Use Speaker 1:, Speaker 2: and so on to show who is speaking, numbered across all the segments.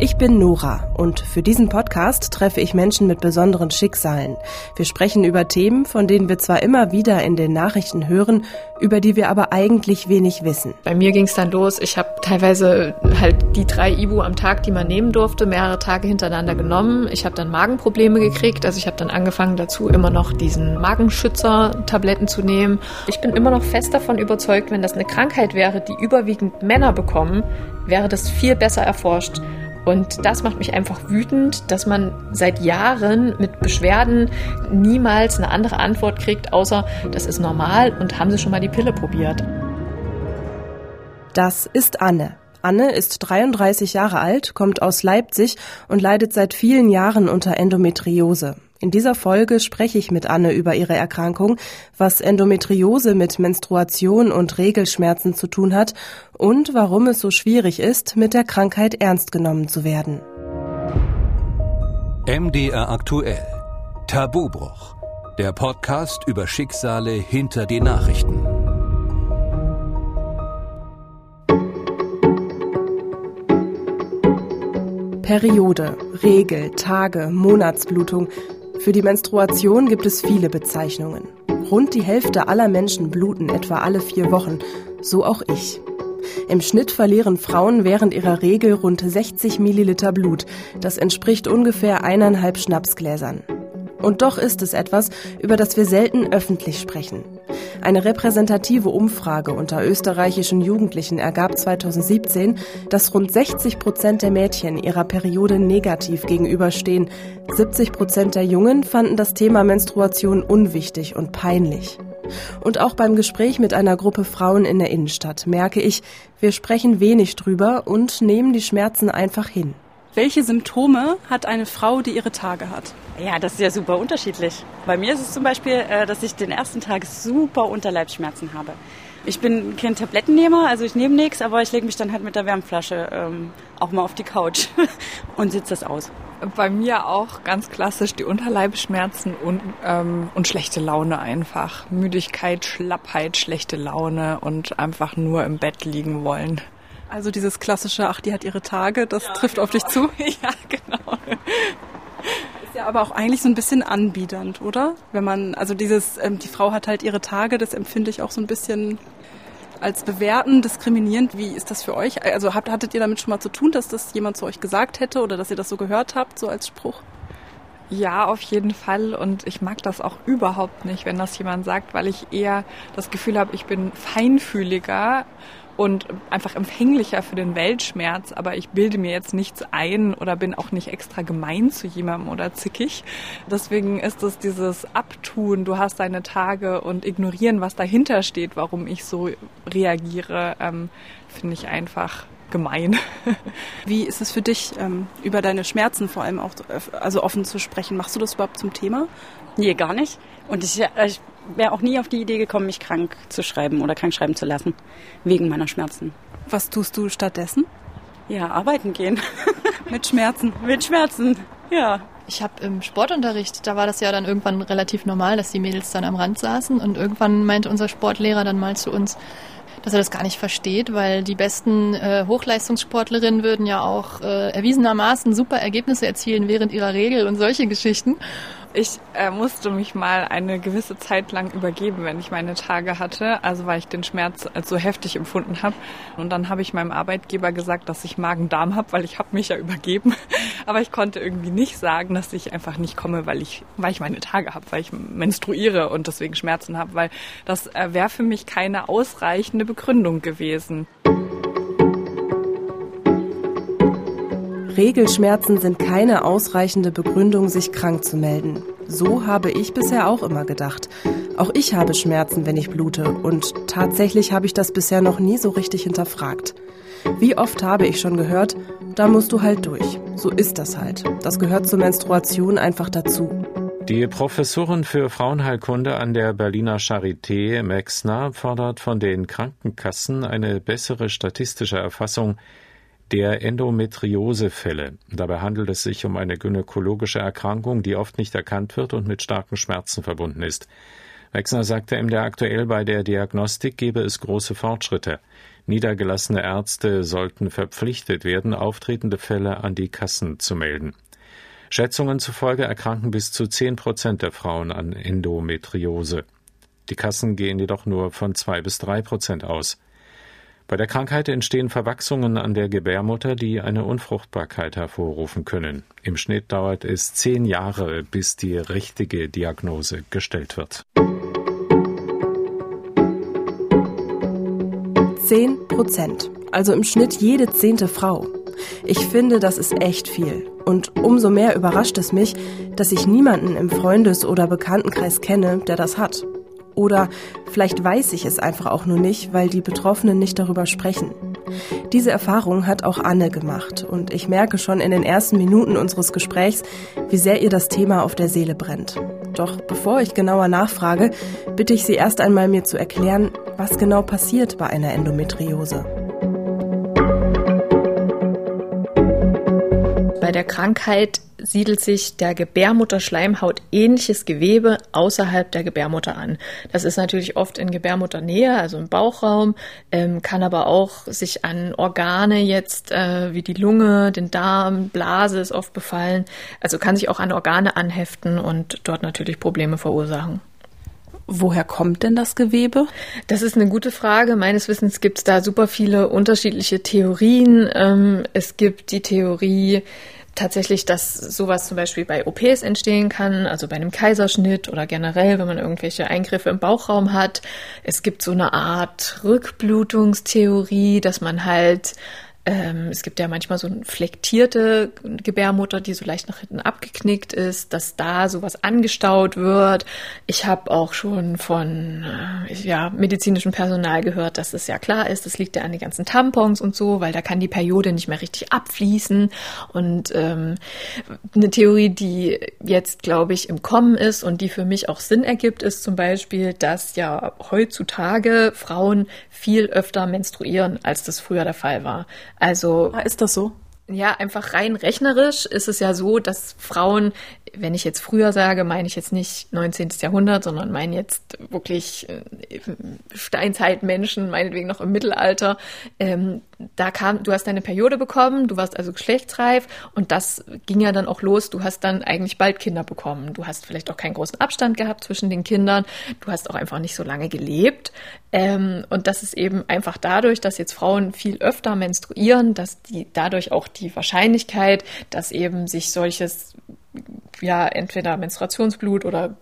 Speaker 1: Ich bin Nora und für diesen Podcast treffe ich Menschen mit besonderen Schicksalen. Wir sprechen über Themen, von denen wir zwar immer wieder in den Nachrichten hören, über die wir aber eigentlich wenig wissen.
Speaker 2: Bei mir ging es dann los. Ich habe teilweise halt die drei Ibu am Tag, die man nehmen durfte, mehrere Tage hintereinander genommen. Ich habe dann Magenprobleme gekriegt. Also ich habe dann angefangen dazu, immer noch diesen Magenschützer-Tabletten zu nehmen. Ich bin immer noch fest davon überzeugt, wenn das eine Krankheit wäre, die überwiegend Männer bekommen, wäre das viel besser erforscht. Und das macht mich einfach wütend, dass man seit Jahren mit Beschwerden niemals eine andere Antwort kriegt, außer das ist normal und haben Sie schon mal die Pille probiert.
Speaker 1: Das ist Anne. Anne ist 33 Jahre alt, kommt aus Leipzig und leidet seit vielen Jahren unter Endometriose. In dieser Folge spreche ich mit Anne über ihre Erkrankung, was Endometriose mit Menstruation und Regelschmerzen zu tun hat und warum es so schwierig ist, mit der Krankheit ernst genommen zu werden.
Speaker 3: MDR aktuell. Tabubruch. Der Podcast über Schicksale hinter die Nachrichten.
Speaker 1: Periode, Regel, Tage, Monatsblutung. Für die Menstruation gibt es viele Bezeichnungen. Rund die Hälfte aller Menschen bluten etwa alle vier Wochen, so auch ich. Im Schnitt verlieren Frauen während ihrer Regel rund 60 Milliliter Blut. Das entspricht ungefähr eineinhalb Schnapsgläsern. Und doch ist es etwas, über das wir selten öffentlich sprechen. Eine repräsentative Umfrage unter österreichischen Jugendlichen ergab 2017, dass rund 60 Prozent der Mädchen ihrer Periode negativ gegenüberstehen. 70 Prozent der Jungen fanden das Thema Menstruation unwichtig und peinlich. Und auch beim Gespräch mit einer Gruppe Frauen in der Innenstadt merke ich, wir sprechen wenig drüber und nehmen die Schmerzen einfach hin.
Speaker 4: Welche Symptome hat eine Frau, die ihre Tage hat?
Speaker 5: Ja, das ist ja super unterschiedlich. Bei mir ist es zum Beispiel, äh, dass ich den ersten Tag super Unterleibsschmerzen habe. Ich bin kein Tablettennehmer, also ich nehme nichts, aber ich lege mich dann halt mit der Wärmflasche ähm, auch mal auf die Couch und sitze das aus.
Speaker 2: Bei mir auch ganz klassisch die Unterleibsschmerzen und, ähm, und schlechte Laune einfach. Müdigkeit, Schlappheit, schlechte Laune und einfach nur im Bett liegen wollen.
Speaker 4: Also dieses klassische, ach, die hat ihre Tage, das ja, trifft genau. auf dich zu?
Speaker 2: ja, genau
Speaker 4: ja aber auch eigentlich so ein bisschen anbiedernd, oder? Wenn man, also dieses, ähm, die Frau hat halt ihre Tage, das empfinde ich auch so ein bisschen als bewerten, diskriminierend. Wie ist das für euch? Also habt, hattet ihr damit schon mal zu tun, dass das jemand zu euch gesagt hätte oder dass ihr das so gehört habt, so als Spruch?
Speaker 2: Ja, auf jeden Fall. Und ich mag das auch überhaupt nicht, wenn das jemand sagt, weil ich eher das Gefühl habe, ich bin feinfühliger und einfach empfänglicher für den Weltschmerz, aber ich bilde mir jetzt nichts ein oder bin auch nicht extra gemein zu jemandem oder zickig. Deswegen ist es dieses Abtun, du hast deine Tage und ignorieren, was dahinter steht, warum ich so reagiere, ähm, finde ich einfach gemein.
Speaker 4: Wie ist es für dich, ähm, über deine Schmerzen vor allem auch also offen zu sprechen? Machst du das überhaupt zum Thema?
Speaker 5: Nee, gar nicht. Und ich, ich wäre auch nie auf die Idee gekommen, mich krank zu schreiben oder krank schreiben zu lassen, wegen meiner Schmerzen.
Speaker 4: Was tust du stattdessen?
Speaker 5: Ja, arbeiten gehen.
Speaker 4: Mit Schmerzen.
Speaker 5: Mit Schmerzen, ja.
Speaker 6: Ich habe im Sportunterricht, da war das ja dann irgendwann relativ normal, dass die Mädels dann am Rand saßen und irgendwann meinte unser Sportlehrer dann mal zu uns, dass er das gar nicht versteht, weil die besten äh, Hochleistungssportlerinnen würden ja auch äh, erwiesenermaßen super Ergebnisse erzielen während ihrer Regel und solche Geschichten.
Speaker 2: Ich äh, musste mich mal eine gewisse Zeit lang übergeben, wenn ich meine Tage hatte, also weil ich den Schmerz als so heftig empfunden habe. Und dann habe ich meinem Arbeitgeber gesagt, dass ich Magen-Darm habe, weil ich habe mich ja übergeben. Aber ich konnte irgendwie nicht sagen, dass ich einfach nicht komme, weil ich, weil ich meine Tage habe, weil ich menstruiere und deswegen Schmerzen habe, weil das äh, wäre für mich keine ausreichende Begründung gewesen.
Speaker 1: Regelschmerzen sind keine ausreichende Begründung, sich krank zu melden. So habe ich bisher auch immer gedacht. Auch ich habe Schmerzen, wenn ich blute, und tatsächlich habe ich das bisher noch nie so richtig hinterfragt. Wie oft habe ich schon gehört, da musst du halt durch. So ist das halt. Das gehört zur Menstruation einfach dazu.
Speaker 7: Die Professorin für Frauenheilkunde an der Berliner Charité, Mexner, fordert von den Krankenkassen eine bessere statistische Erfassung der Endometriosefälle. Dabei handelt es sich um eine gynäkologische Erkrankung, die oft nicht erkannt wird und mit starken Schmerzen verbunden ist. Wexner sagte MDR aktuell, bei der Diagnostik gebe es große Fortschritte. Niedergelassene Ärzte sollten verpflichtet werden, auftretende Fälle an die Kassen zu melden. Schätzungen zufolge erkranken bis zu zehn Prozent der Frauen an Endometriose. Die Kassen gehen jedoch nur von zwei bis drei Prozent aus. Bei der Krankheit entstehen Verwachsungen an der Gebärmutter, die eine Unfruchtbarkeit hervorrufen können. Im Schnitt dauert es zehn Jahre, bis die richtige Diagnose gestellt wird.
Speaker 1: Zehn Prozent, also im Schnitt jede zehnte Frau. Ich finde, das ist echt viel. Und umso mehr überrascht es mich, dass ich niemanden im Freundes- oder Bekanntenkreis kenne, der das hat. Oder vielleicht weiß ich es einfach auch nur nicht, weil die Betroffenen nicht darüber sprechen. Diese Erfahrung hat auch Anne gemacht und ich merke schon in den ersten Minuten unseres Gesprächs, wie sehr ihr das Thema auf der Seele brennt. Doch bevor ich genauer nachfrage, bitte ich Sie erst einmal mir zu erklären, was genau passiert bei einer Endometriose.
Speaker 2: Bei der Krankheit siedelt sich der Gebärmutterschleimhaut ähnliches Gewebe außerhalb der Gebärmutter an. Das ist natürlich oft in Gebärmutternähe, also im Bauchraum, ähm, kann aber auch sich an Organe jetzt äh, wie die Lunge, den Darm, Blase ist oft befallen. Also kann sich auch an Organe anheften und dort natürlich Probleme verursachen.
Speaker 4: Woher kommt denn das Gewebe?
Speaker 2: Das ist eine gute Frage. Meines Wissens gibt es da super viele unterschiedliche Theorien. Ähm, es gibt die Theorie, tatsächlich, dass sowas zum Beispiel bei OPs entstehen kann, also bei einem Kaiserschnitt oder generell, wenn man irgendwelche Eingriffe im Bauchraum hat. Es gibt so eine Art Rückblutungstheorie, dass man halt ähm, es gibt ja manchmal so eine flektierte Gebärmutter, die so leicht nach hinten abgeknickt ist, dass da sowas angestaut wird. Ich habe auch schon von äh, ja, medizinischem Personal gehört, dass es ja klar ist, das liegt ja an den ganzen Tampons und so, weil da kann die Periode nicht mehr richtig abfließen. Und ähm, eine Theorie, die jetzt, glaube ich, im Kommen ist und die für mich auch Sinn ergibt, ist zum Beispiel, dass ja heutzutage Frauen viel öfter menstruieren, als das früher der Fall war. Also
Speaker 4: ah, ist das so?
Speaker 2: Ja, einfach rein rechnerisch ist es ja so, dass Frauen, wenn ich jetzt früher sage, meine ich jetzt nicht 19. Jahrhundert, sondern meine jetzt wirklich äh, Steinzeitmenschen, meinetwegen noch im Mittelalter, ähm, da kam, du hast deine Periode bekommen, du warst also geschlechtsreif und das ging ja dann auch los. Du hast dann eigentlich bald Kinder bekommen. Du hast vielleicht auch keinen großen Abstand gehabt zwischen den Kindern. Du hast auch einfach nicht so lange gelebt. Ähm, und das ist eben einfach dadurch, dass jetzt Frauen viel öfter menstruieren, dass die dadurch auch die Wahrscheinlichkeit, dass eben sich solches ja entweder Menstruationsblut oder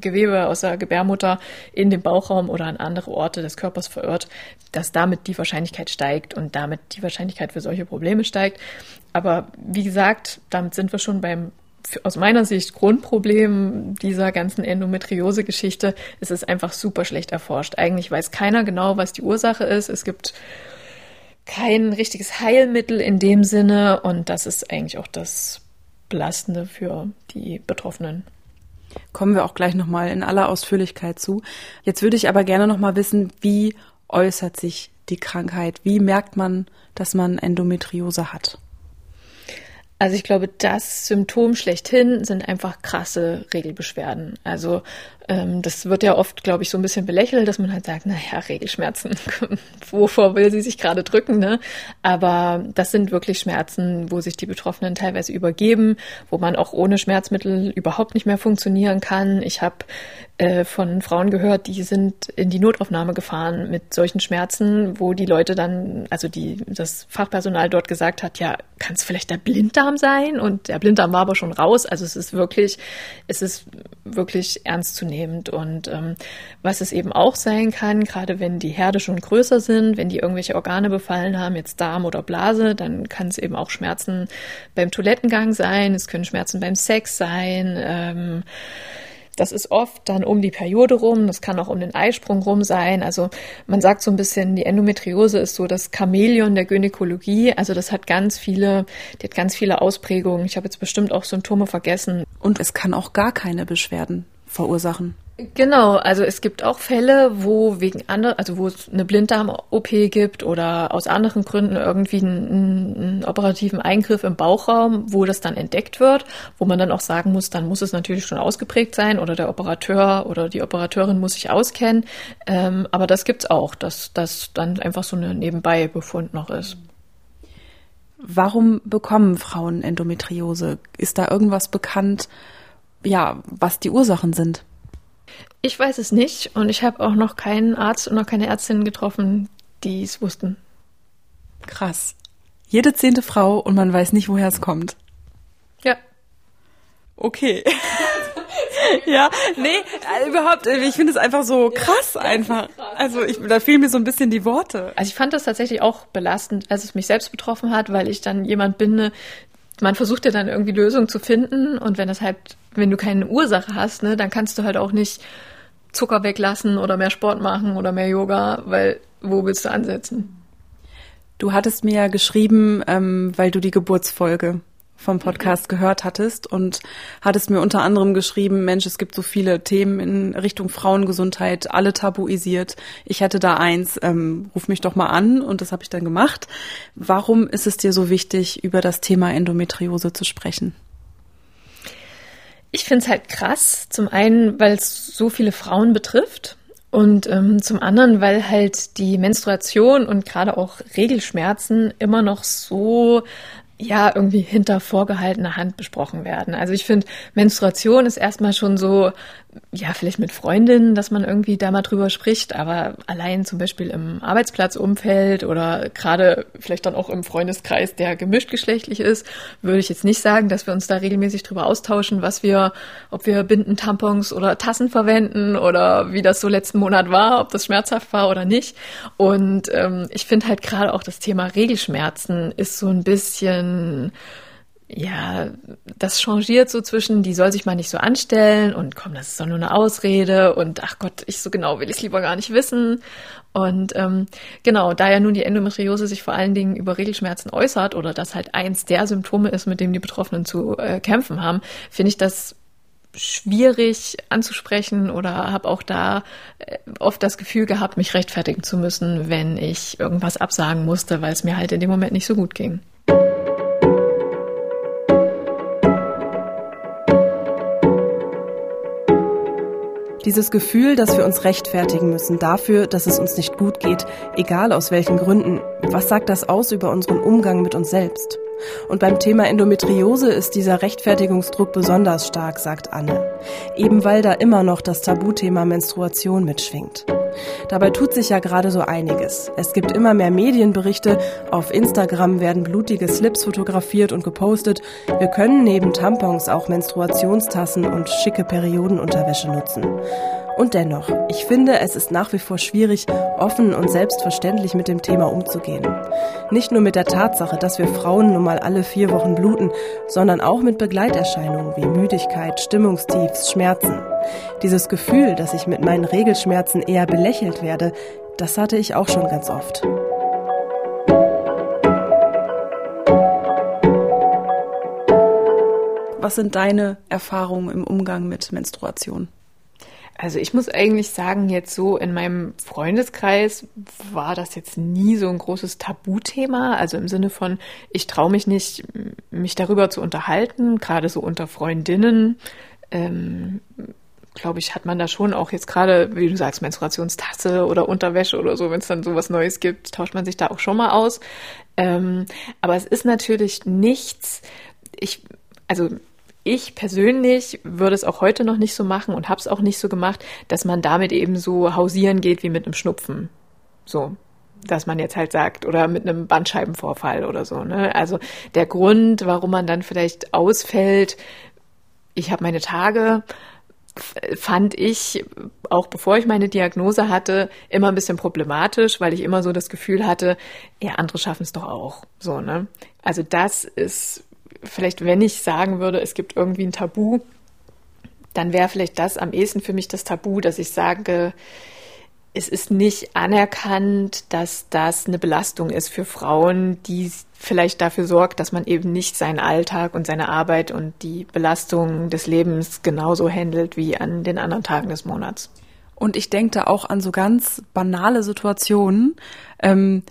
Speaker 2: Gewebe aus der Gebärmutter in den Bauchraum oder an andere Orte des Körpers verirrt, dass damit die Wahrscheinlichkeit steigt und damit die Wahrscheinlichkeit für solche Probleme steigt. Aber wie gesagt, damit sind wir schon beim aus meiner Sicht Grundproblem dieser ganzen Endometriose-Geschichte. Es ist einfach super schlecht erforscht. Eigentlich weiß keiner genau, was die Ursache ist. Es gibt kein richtiges Heilmittel in dem Sinne und das ist eigentlich auch das Belastende für die Betroffenen.
Speaker 4: Kommen wir auch gleich nochmal in aller Ausführlichkeit zu. Jetzt würde ich aber gerne nochmal wissen, wie äußert sich die Krankheit? Wie merkt man, dass man Endometriose hat?
Speaker 2: Also ich glaube, das Symptom schlechthin sind einfach krasse Regelbeschwerden. Also ähm, das wird ja oft, glaube ich, so ein bisschen belächelt, dass man halt sagt, naja, Regelschmerzen, wovor will sie sich gerade drücken, ne? Aber das sind wirklich Schmerzen, wo sich die Betroffenen teilweise übergeben, wo man auch ohne Schmerzmittel überhaupt nicht mehr funktionieren kann. Ich habe äh, von Frauen gehört, die sind in die Notaufnahme gefahren mit solchen Schmerzen, wo die Leute dann, also die, das Fachpersonal dort gesagt hat, ja, kann es vielleicht der Blinddarm sein? Und der Blinddarm war aber schon raus. Also es ist wirklich, es ist wirklich ernst zu nehmen zunehmend. Und ähm, was es eben auch sein kann, gerade wenn die Herde schon größer sind, wenn die irgendwelche Organe befallen haben, jetzt Darm oder Blase, dann kann es eben auch Schmerzen beim Toilettengang sein, es können Schmerzen beim Sex sein. Ähm, das ist oft dann um die Periode rum, das kann auch um den Eisprung rum sein. Also man sagt so ein bisschen, die Endometriose ist so das Chamäleon der Gynäkologie. Also das hat ganz viele, die hat ganz viele Ausprägungen. Ich habe jetzt bestimmt auch Symptome vergessen.
Speaker 4: Und es kann auch gar keine Beschwerden verursachen.
Speaker 2: Genau, also es gibt auch Fälle, wo wegen andere, also wo es eine Blinddarm-OP gibt oder aus anderen Gründen irgendwie einen, einen, operativen Eingriff im Bauchraum, wo das dann entdeckt wird, wo man dann auch sagen muss, dann muss es natürlich schon ausgeprägt sein oder der Operateur oder die Operateurin muss sich auskennen. Ähm, aber das gibt's auch, dass das dann einfach so eine Nebenbei-Befund noch ist.
Speaker 4: Warum bekommen Frauen Endometriose? Ist da irgendwas bekannt, ja, was die Ursachen sind?
Speaker 2: Ich weiß es nicht und ich habe auch noch keinen Arzt und noch keine Ärztin getroffen, die es wussten.
Speaker 4: Krass. Jede zehnte Frau und man weiß nicht, woher es kommt.
Speaker 2: Ja.
Speaker 4: Okay. ja, nee, äh, überhaupt, äh, ich finde es einfach so krass einfach. Also ich, da fehlen mir so ein bisschen die Worte.
Speaker 2: Also ich fand das tatsächlich auch belastend, als es mich selbst betroffen hat, weil ich dann jemand bin, man versucht ja dann irgendwie Lösungen zu finden und wenn das halt, wenn du keine Ursache hast, ne, dann kannst du halt auch nicht Zucker weglassen oder mehr Sport machen oder mehr Yoga, weil wo willst du ansetzen?
Speaker 4: Du hattest mir ja geschrieben, ähm, weil du die Geburtsfolge vom Podcast gehört hattest und hattest mir unter anderem geschrieben, Mensch, es gibt so viele Themen in Richtung Frauengesundheit, alle tabuisiert. Ich hätte da eins, ähm, ruf mich doch mal an und das habe ich dann gemacht. Warum ist es dir so wichtig, über das Thema Endometriose zu sprechen?
Speaker 2: Ich finde es halt krass, zum einen, weil es so viele Frauen betrifft und ähm, zum anderen, weil halt die Menstruation und gerade auch Regelschmerzen immer noch so ja irgendwie hinter vorgehaltener Hand besprochen werden. Also ich finde, Menstruation ist erstmal schon so, ja, vielleicht mit Freundinnen, dass man irgendwie da mal drüber spricht, aber allein zum Beispiel im Arbeitsplatzumfeld oder gerade vielleicht dann auch im Freundeskreis, der gemischt geschlechtlich ist, würde ich jetzt nicht sagen, dass wir uns da regelmäßig drüber austauschen, was wir, ob wir Binden, Tampons oder Tassen verwenden oder wie das so letzten Monat war, ob das schmerzhaft war oder nicht. Und ähm, ich finde halt gerade auch das Thema Regelschmerzen ist so ein bisschen ja, das changiert so zwischen, die soll sich mal nicht so anstellen und komm, das ist doch nur eine Ausrede und ach Gott, ich so genau will ich es lieber gar nicht wissen. Und ähm, genau, da ja nun die Endometriose sich vor allen Dingen über Regelschmerzen äußert oder das halt eins der Symptome ist, mit dem die Betroffenen zu äh, kämpfen haben, finde ich das schwierig anzusprechen oder habe auch da äh, oft das Gefühl gehabt, mich rechtfertigen zu müssen, wenn ich irgendwas absagen musste, weil es mir halt in dem Moment nicht so gut ging.
Speaker 1: Dieses Gefühl, dass wir uns rechtfertigen müssen dafür, dass es uns nicht gut geht, egal aus welchen Gründen, was sagt das aus über unseren Umgang mit uns selbst? Und beim Thema Endometriose ist dieser Rechtfertigungsdruck besonders stark, sagt Anne. Eben weil da immer noch das Tabuthema Menstruation mitschwingt. Dabei tut sich ja gerade so einiges. Es gibt immer mehr Medienberichte, auf Instagram werden blutige Slips fotografiert und gepostet. Wir können neben Tampons auch Menstruationstassen und schicke Periodenunterwäsche nutzen. Und dennoch, ich finde, es ist nach wie vor schwierig, offen und selbstverständlich mit dem Thema umzugehen. Nicht nur mit der Tatsache, dass wir Frauen nun mal alle vier Wochen bluten, sondern auch mit Begleiterscheinungen wie Müdigkeit, Stimmungstiefs, Schmerzen. Dieses Gefühl, dass ich mit meinen Regelschmerzen eher belächelt werde, das hatte ich auch schon ganz oft.
Speaker 4: Was sind deine Erfahrungen im Umgang mit Menstruation?
Speaker 2: Also ich muss eigentlich sagen, jetzt so in meinem Freundeskreis war das jetzt nie so ein großes Tabuthema. Also im Sinne von, ich traue mich nicht, mich darüber zu unterhalten, gerade so unter Freundinnen. Ähm, glaube ich, hat man da schon auch jetzt gerade, wie du sagst, Menstruationstasse oder Unterwäsche oder so, wenn es dann sowas Neues gibt, tauscht man sich da auch schon mal aus. Ähm, aber es ist natürlich nichts, ich, also ich persönlich würde es auch heute noch nicht so machen und habe es auch nicht so gemacht, dass man damit eben so hausieren geht wie mit einem Schnupfen. So, dass man jetzt halt sagt, oder mit einem Bandscheibenvorfall oder so. Ne? Also der Grund, warum man dann vielleicht ausfällt, ich habe meine Tage, fand ich, auch bevor ich meine Diagnose hatte, immer ein bisschen problematisch, weil ich immer so das Gefühl hatte, ja, andere schaffen es doch auch. So, ne? Also das ist vielleicht, wenn ich sagen würde, es gibt irgendwie ein Tabu, dann wäre vielleicht das am ehesten für mich das Tabu, dass ich sage, es ist nicht anerkannt, dass das eine Belastung ist für Frauen, die vielleicht dafür sorgt, dass man eben nicht seinen Alltag und seine Arbeit und die Belastung des Lebens genauso handelt wie an den anderen Tagen des Monats.
Speaker 4: Und ich denke da auch an so ganz banale Situationen. Ähm,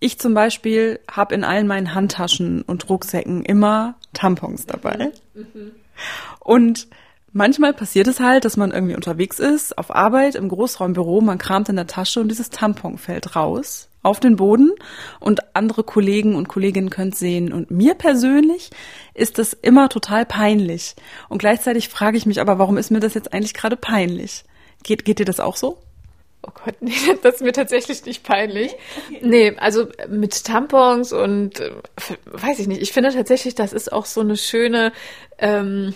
Speaker 4: ich zum Beispiel habe in allen meinen Handtaschen und Rucksäcken immer Tampons dabei. Mhm. Und manchmal passiert es halt, dass man irgendwie unterwegs ist, auf Arbeit, im Großraumbüro, man kramt in der Tasche und dieses Tampon fällt raus auf den Boden und andere Kollegen und Kolleginnen können es sehen. Und mir persönlich ist das immer total peinlich. Und gleichzeitig frage ich mich aber, warum ist mir das jetzt eigentlich gerade peinlich? Geht, geht dir das auch so?
Speaker 2: Oh Gott, nee, das ist mir tatsächlich nicht peinlich. Nee, also mit Tampons und äh, weiß ich nicht. Ich finde tatsächlich, das ist auch so eine schöne, ähm,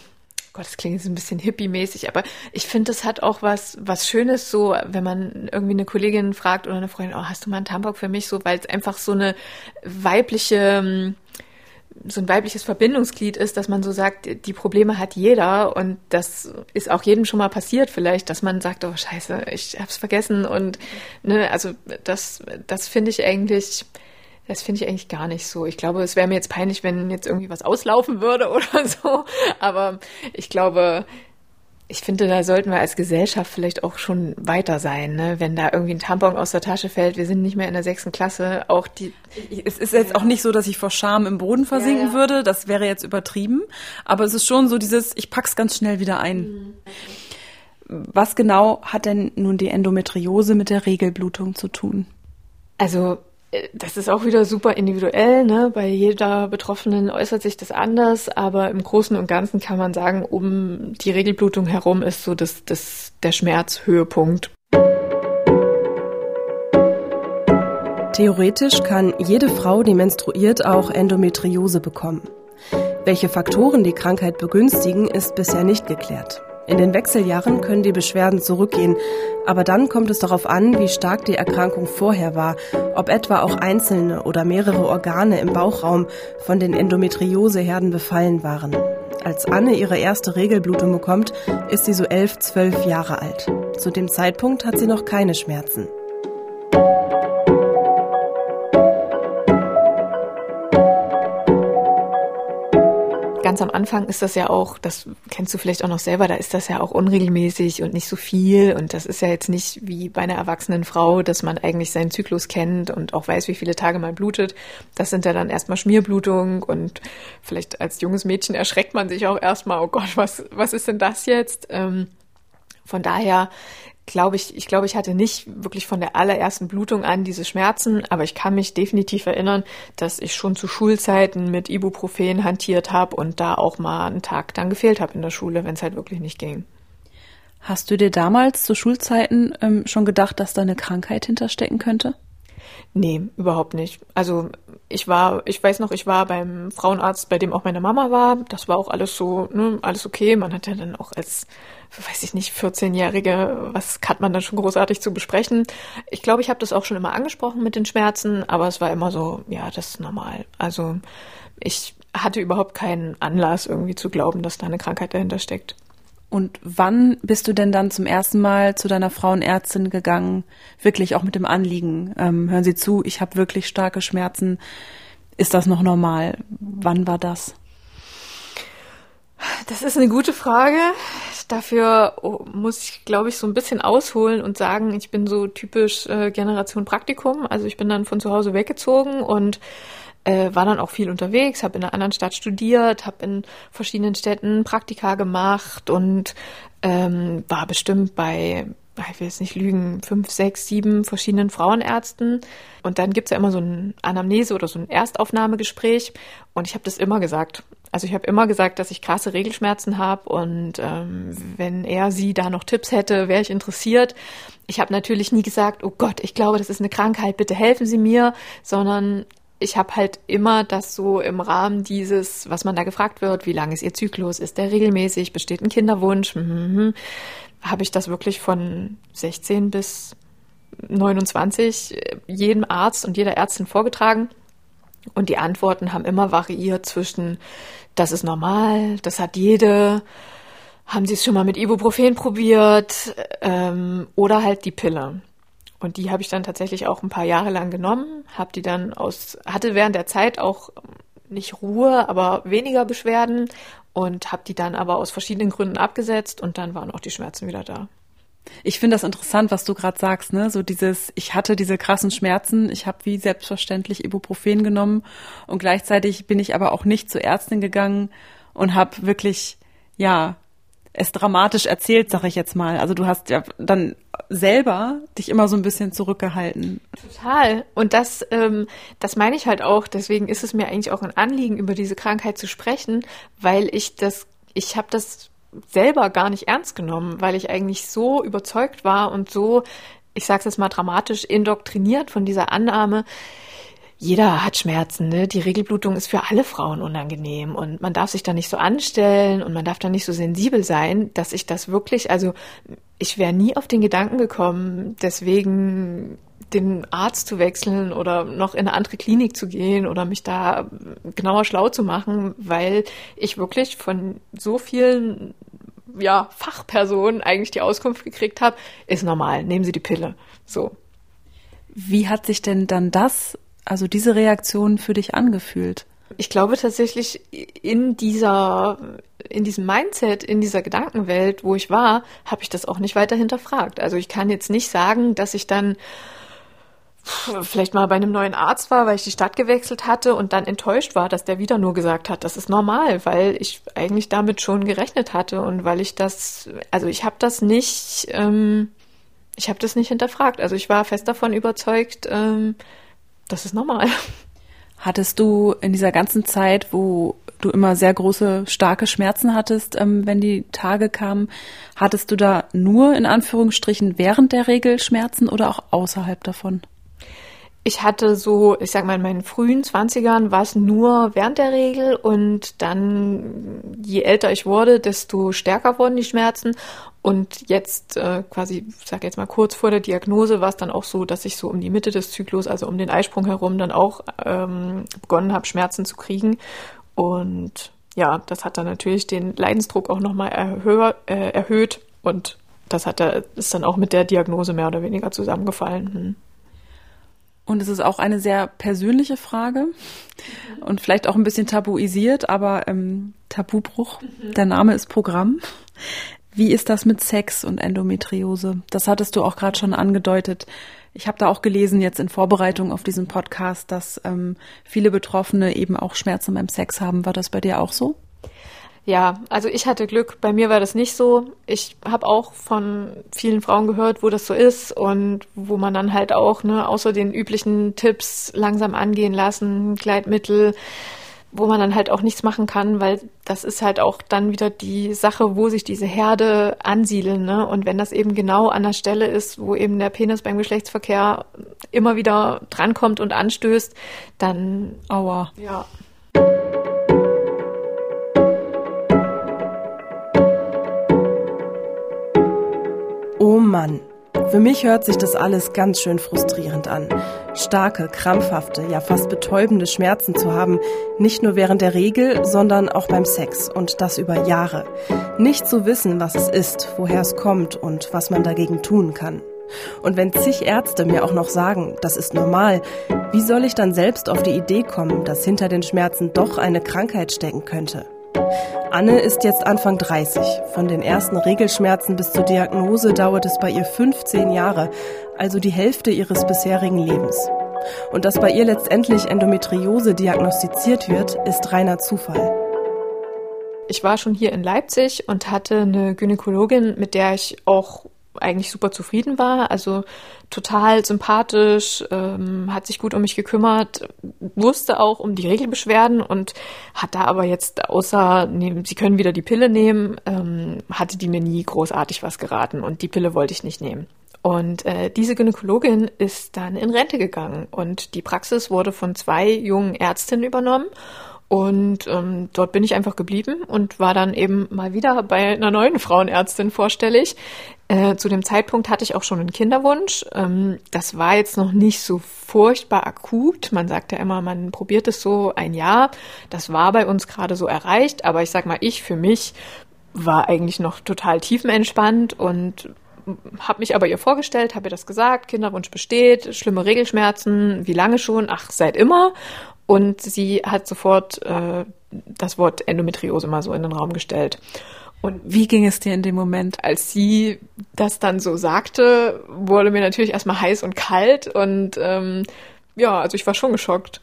Speaker 2: Gott, das klingt jetzt ein bisschen hippie-mäßig, aber ich finde, es hat auch was, was Schönes, so, wenn man irgendwie eine Kollegin fragt oder eine Freundin, oh, hast du mal einen Tampon für mich, so, weil es einfach so eine weibliche, ähm, so ein weibliches Verbindungsglied ist, dass man so sagt, die Probleme hat jeder und das ist auch jedem schon mal passiert vielleicht, dass man sagt, oh Scheiße, ich hab's vergessen und ne, also das, das finde ich eigentlich, das finde ich eigentlich gar nicht so. Ich glaube, es wäre mir jetzt peinlich, wenn jetzt irgendwie was auslaufen würde oder so, aber ich glaube, ich finde, da sollten wir als Gesellschaft vielleicht auch schon weiter sein, ne? wenn da irgendwie ein Tampon aus der Tasche fällt. Wir sind nicht mehr in der sechsten Klasse. Auch die.
Speaker 4: Es ist jetzt auch nicht so, dass ich vor Scham im Boden versinken ja, ja. würde. Das wäre jetzt übertrieben. Aber es ist schon so dieses, ich pack's ganz schnell wieder ein. Mhm. Was genau hat denn nun die Endometriose mit der Regelblutung zu tun?
Speaker 2: Also das ist auch wieder super individuell, ne? Bei jeder Betroffenen äußert sich das anders, aber im Großen und Ganzen kann man sagen, um die Regelblutung herum ist so das, das, der Schmerzhöhepunkt.
Speaker 1: Theoretisch kann jede Frau, die menstruiert, auch Endometriose bekommen. Welche Faktoren die Krankheit begünstigen, ist bisher nicht geklärt. In den Wechseljahren können die Beschwerden zurückgehen, aber dann kommt es darauf an, wie stark die Erkrankung vorher war, ob etwa auch einzelne oder mehrere Organe im Bauchraum von den Endometrioseherden befallen waren. Als Anne ihre erste Regelblutung bekommt, ist sie so elf, zwölf Jahre alt. Zu dem Zeitpunkt hat sie noch keine Schmerzen.
Speaker 2: Ganz am Anfang ist das ja auch, das kennst du vielleicht auch noch selber, da ist das ja auch unregelmäßig und nicht so viel. Und das ist ja jetzt nicht wie bei einer erwachsenen Frau, dass man eigentlich seinen Zyklus kennt und auch weiß, wie viele Tage man blutet. Das sind ja dann erstmal Schmierblutungen und vielleicht als junges Mädchen erschreckt man sich auch erstmal, oh Gott, was, was ist denn das jetzt? Ähm, von daher glaube ich, ich glaube, ich hatte nicht wirklich von der allerersten Blutung an diese Schmerzen, aber ich kann mich definitiv erinnern, dass ich schon zu Schulzeiten mit Ibuprofen hantiert habe und da auch mal einen Tag dann gefehlt habe in der Schule, wenn es halt wirklich nicht ging.
Speaker 4: Hast du dir damals zu Schulzeiten ähm, schon gedacht, dass da eine Krankheit hinterstecken könnte?
Speaker 2: Nee, überhaupt nicht. Also ich war, ich weiß noch, ich war beim Frauenarzt, bei dem auch meine Mama war. Das war auch alles so, ne, alles okay. Man hat ja dann auch als, weiß ich nicht, 14-Jährige, was hat man dann schon großartig zu besprechen. Ich glaube, ich habe das auch schon immer angesprochen mit den Schmerzen, aber es war immer so, ja, das ist normal. Also ich hatte überhaupt keinen Anlass irgendwie zu glauben, dass da eine Krankheit dahinter steckt.
Speaker 4: Und wann bist du denn dann zum ersten Mal zu deiner Frauenärztin gegangen, wirklich auch mit dem Anliegen? Ähm, hören Sie zu, ich habe wirklich starke Schmerzen. Ist das noch normal? Wann war das?
Speaker 2: Das ist eine gute Frage. Dafür oh, muss ich, glaube ich, so ein bisschen ausholen und sagen, ich bin so typisch äh, Generation Praktikum. Also ich bin dann von zu Hause weggezogen und äh, war dann auch viel unterwegs, habe in einer anderen Stadt studiert, habe in verschiedenen Städten Praktika gemacht und ähm, war bestimmt bei, ich will jetzt nicht lügen, fünf, sechs, sieben verschiedenen Frauenärzten. Und dann gibt's ja immer so ein Anamnese oder so ein Erstaufnahmegespräch. Und ich habe das immer gesagt. Also ich habe immer gesagt, dass ich krasse Regelschmerzen habe und ähm, wenn er sie da noch Tipps hätte, wäre ich interessiert. Ich habe natürlich nie gesagt, oh Gott, ich glaube, das ist eine Krankheit, bitte helfen Sie mir, sondern ich habe halt immer das so im Rahmen dieses, was man da gefragt wird, wie lang ist Ihr Zyklus, ist der regelmäßig, besteht ein Kinderwunsch, mhm, habe ich das wirklich von 16 bis 29 jedem Arzt und jeder Ärztin vorgetragen. Und die Antworten haben immer variiert zwischen, das ist normal, das hat jede, haben Sie es schon mal mit Ibuprofen probiert ähm, oder halt die Pille. Und die habe ich dann tatsächlich auch ein paar Jahre lang genommen, habe die dann aus, hatte während der Zeit auch nicht Ruhe, aber weniger Beschwerden und habe die dann aber aus verschiedenen Gründen abgesetzt und dann waren auch die Schmerzen wieder da.
Speaker 4: Ich finde das interessant, was du gerade sagst, ne? So dieses, ich hatte diese krassen Schmerzen, ich habe wie selbstverständlich Ibuprofen genommen und gleichzeitig bin ich aber auch nicht zur Ärztin gegangen und habe wirklich, ja, es dramatisch erzählt, sag ich jetzt mal. Also du hast ja dann selber dich immer so ein bisschen zurückgehalten.
Speaker 2: Total. Und das, ähm, das meine ich halt auch. Deswegen ist es mir eigentlich auch ein Anliegen, über diese Krankheit zu sprechen, weil ich das, ich habe das selber gar nicht ernst genommen, weil ich eigentlich so überzeugt war und so, ich sage es jetzt mal dramatisch, indoktriniert von dieser Annahme, jeder hat Schmerzen, ne? Die Regelblutung ist für alle Frauen unangenehm und man darf sich da nicht so anstellen und man darf da nicht so sensibel sein, dass ich das wirklich, also ich wäre nie auf den Gedanken gekommen, deswegen den Arzt zu wechseln oder noch in eine andere Klinik zu gehen oder mich da genauer schlau zu machen, weil ich wirklich von so vielen ja, Fachpersonen eigentlich die Auskunft gekriegt habe, ist normal, nehmen Sie die Pille. So.
Speaker 4: Wie hat sich denn dann das, also diese Reaktion für dich angefühlt?
Speaker 2: Ich glaube tatsächlich in dieser, in diesem Mindset, in dieser Gedankenwelt, wo ich war, habe ich das auch nicht weiter hinterfragt. Also ich kann jetzt nicht sagen, dass ich dann vielleicht mal bei einem neuen Arzt war, weil ich die Stadt gewechselt hatte und dann enttäuscht war, dass der wieder nur gesagt hat, das ist normal, weil ich eigentlich damit schon gerechnet hatte und weil ich das, also ich habe das nicht, ähm, ich habe das nicht hinterfragt. Also ich war fest davon überzeugt, ähm, das ist normal.
Speaker 4: Hattest du in dieser ganzen Zeit, wo du immer sehr große, starke Schmerzen hattest, ähm, wenn die Tage kamen, hattest du da nur in Anführungsstrichen während der Regel Schmerzen oder auch außerhalb davon?
Speaker 2: Ich hatte so, ich sag mal, in meinen frühen Zwanzigern war es nur während der Regel und dann, je älter ich wurde, desto stärker wurden die Schmerzen. Und jetzt äh, quasi, ich sag jetzt mal kurz vor der Diagnose, war es dann auch so, dass ich so um die Mitte des Zyklus, also um den Eisprung herum, dann auch ähm, begonnen habe, Schmerzen zu kriegen. Und ja, das hat dann natürlich den Leidensdruck auch nochmal erhö äh, erhöht und das hat da, ist dann auch mit der Diagnose mehr oder weniger zusammengefallen. Hm.
Speaker 4: Und es ist auch eine sehr persönliche Frage und vielleicht auch ein bisschen tabuisiert, aber ähm, Tabubruch. Mhm. Der Name ist Programm. Wie ist das mit Sex und Endometriose? Das hattest du auch gerade schon angedeutet. Ich habe da auch gelesen jetzt in Vorbereitung auf diesen Podcast, dass ähm, viele Betroffene eben auch Schmerzen beim Sex haben. War das bei dir auch so?
Speaker 2: Ja, also ich hatte Glück. Bei mir war das nicht so. Ich habe auch von vielen Frauen gehört, wo das so ist und wo man dann halt auch, ne, außer den üblichen Tipps langsam angehen lassen, Gleitmittel, wo man dann halt auch nichts machen kann, weil das ist halt auch dann wieder die Sache, wo sich diese Herde ansiedeln. Ne? Und wenn das eben genau an der Stelle ist, wo eben der Penis beim Geschlechtsverkehr immer wieder drankommt und anstößt, dann
Speaker 4: aua.
Speaker 2: Ja.
Speaker 1: Oh Mann. Für mich hört sich das alles ganz schön frustrierend an. Starke, krampfhafte, ja fast betäubende Schmerzen zu haben, nicht nur während der Regel, sondern auch beim Sex und das über Jahre. Nicht zu wissen, was es ist, woher es kommt und was man dagegen tun kann. Und wenn zig Ärzte mir auch noch sagen, das ist normal, wie soll ich dann selbst auf die Idee kommen, dass hinter den Schmerzen doch eine Krankheit stecken könnte? Anne ist jetzt Anfang 30. Von den ersten Regelschmerzen bis zur Diagnose dauert es bei ihr 15 Jahre, also die Hälfte ihres bisherigen Lebens. Und dass bei ihr letztendlich Endometriose diagnostiziert wird, ist reiner Zufall.
Speaker 2: Ich war schon hier in Leipzig und hatte eine Gynäkologin, mit der ich auch eigentlich super zufrieden war. Also total sympathisch, ähm, hat sich gut um mich gekümmert, wusste auch um die Regelbeschwerden und hat da aber jetzt außer, nehmen, sie können wieder die Pille nehmen, ähm, hatte die mir nie großartig was geraten und die Pille wollte ich nicht nehmen. Und äh, diese Gynäkologin ist dann in Rente gegangen und die Praxis wurde von zwei jungen Ärztinnen übernommen und ähm, dort bin ich einfach geblieben und war dann eben mal wieder bei einer neuen Frauenärztin vorstellig. Äh, zu dem Zeitpunkt hatte ich auch schon einen Kinderwunsch. Ähm, das war jetzt noch nicht so furchtbar akut. Man sagt ja immer, man probiert es so ein Jahr. Das war bei uns gerade so erreicht. Aber ich sag mal, ich für mich war eigentlich noch total tiefenentspannt und habe mich aber ihr vorgestellt, habe ihr das gesagt, Kinderwunsch besteht, schlimme Regelschmerzen, wie lange schon? Ach, seit immer. Und sie hat sofort äh, das Wort Endometriose mal so in den Raum gestellt.
Speaker 4: Und wie ging es dir in dem Moment?
Speaker 2: Als sie das dann so sagte, wurde mir natürlich erstmal heiß und kalt und ähm, ja, also ich war schon geschockt.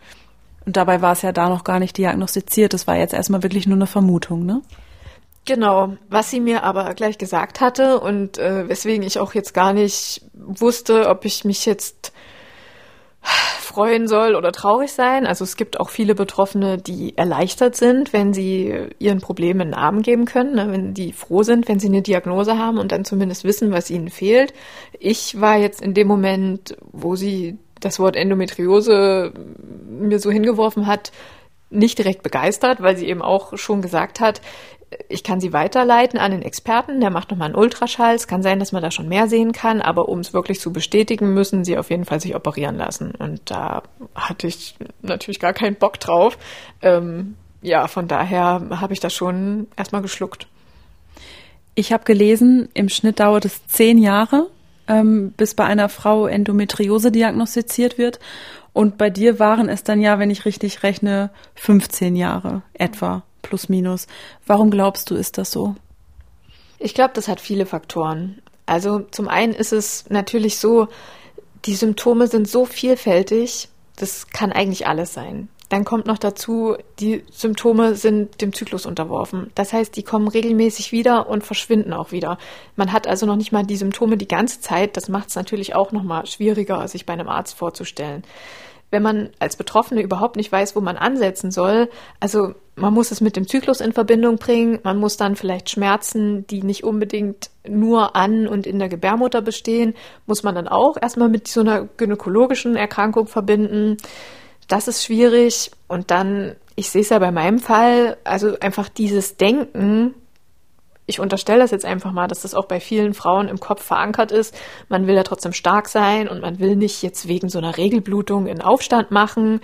Speaker 4: Und dabei war es ja da noch gar nicht diagnostiziert. Das war jetzt erstmal wirklich nur eine Vermutung, ne?
Speaker 2: Genau, was sie mir aber gleich gesagt hatte und äh, weswegen ich auch jetzt gar nicht wusste, ob ich mich jetzt freuen soll oder traurig sein. Also es gibt auch viele Betroffene, die erleichtert sind, wenn sie ihren Problemen einen Namen geben können, ne? wenn die froh sind, wenn sie eine Diagnose haben und dann zumindest wissen, was ihnen fehlt. Ich war jetzt in dem Moment, wo sie das Wort Endometriose mir so hingeworfen hat, nicht direkt begeistert, weil sie eben auch schon gesagt hat, ich kann sie weiterleiten an den Experten, der macht nochmal einen Ultraschall. Es kann sein, dass man da schon mehr sehen kann, aber um es wirklich zu bestätigen, müssen sie auf jeden Fall sich operieren lassen. Und da hatte ich natürlich gar keinen Bock drauf. Ähm, ja, von daher habe ich das schon erstmal geschluckt.
Speaker 4: Ich habe gelesen, im Schnitt dauert es zehn Jahre, ähm, bis bei einer Frau Endometriose diagnostiziert wird. Und bei dir waren es dann ja, wenn ich richtig rechne, 15 Jahre etwa plus minus. Warum glaubst du, ist das so?
Speaker 2: Ich glaube, das hat viele Faktoren. Also zum einen ist es natürlich so, die Symptome sind so vielfältig, das kann eigentlich alles sein. Dann kommt noch dazu, die Symptome sind dem Zyklus unterworfen. Das heißt, die kommen regelmäßig wieder und verschwinden auch wieder. Man hat also noch nicht mal die Symptome die ganze Zeit. Das macht es natürlich auch noch mal schwieriger, sich bei einem Arzt vorzustellen wenn man als Betroffene überhaupt nicht weiß, wo man ansetzen soll. Also man muss es mit dem Zyklus in Verbindung bringen, man muss dann vielleicht Schmerzen, die nicht unbedingt nur an und in der Gebärmutter bestehen, muss man dann auch erstmal mit so einer gynäkologischen Erkrankung verbinden. Das ist schwierig. Und dann, ich sehe es ja bei meinem Fall, also einfach dieses Denken, ich unterstelle das jetzt einfach mal, dass das auch bei vielen Frauen im Kopf verankert ist. Man will ja trotzdem stark sein und man will nicht jetzt wegen so einer Regelblutung in Aufstand machen.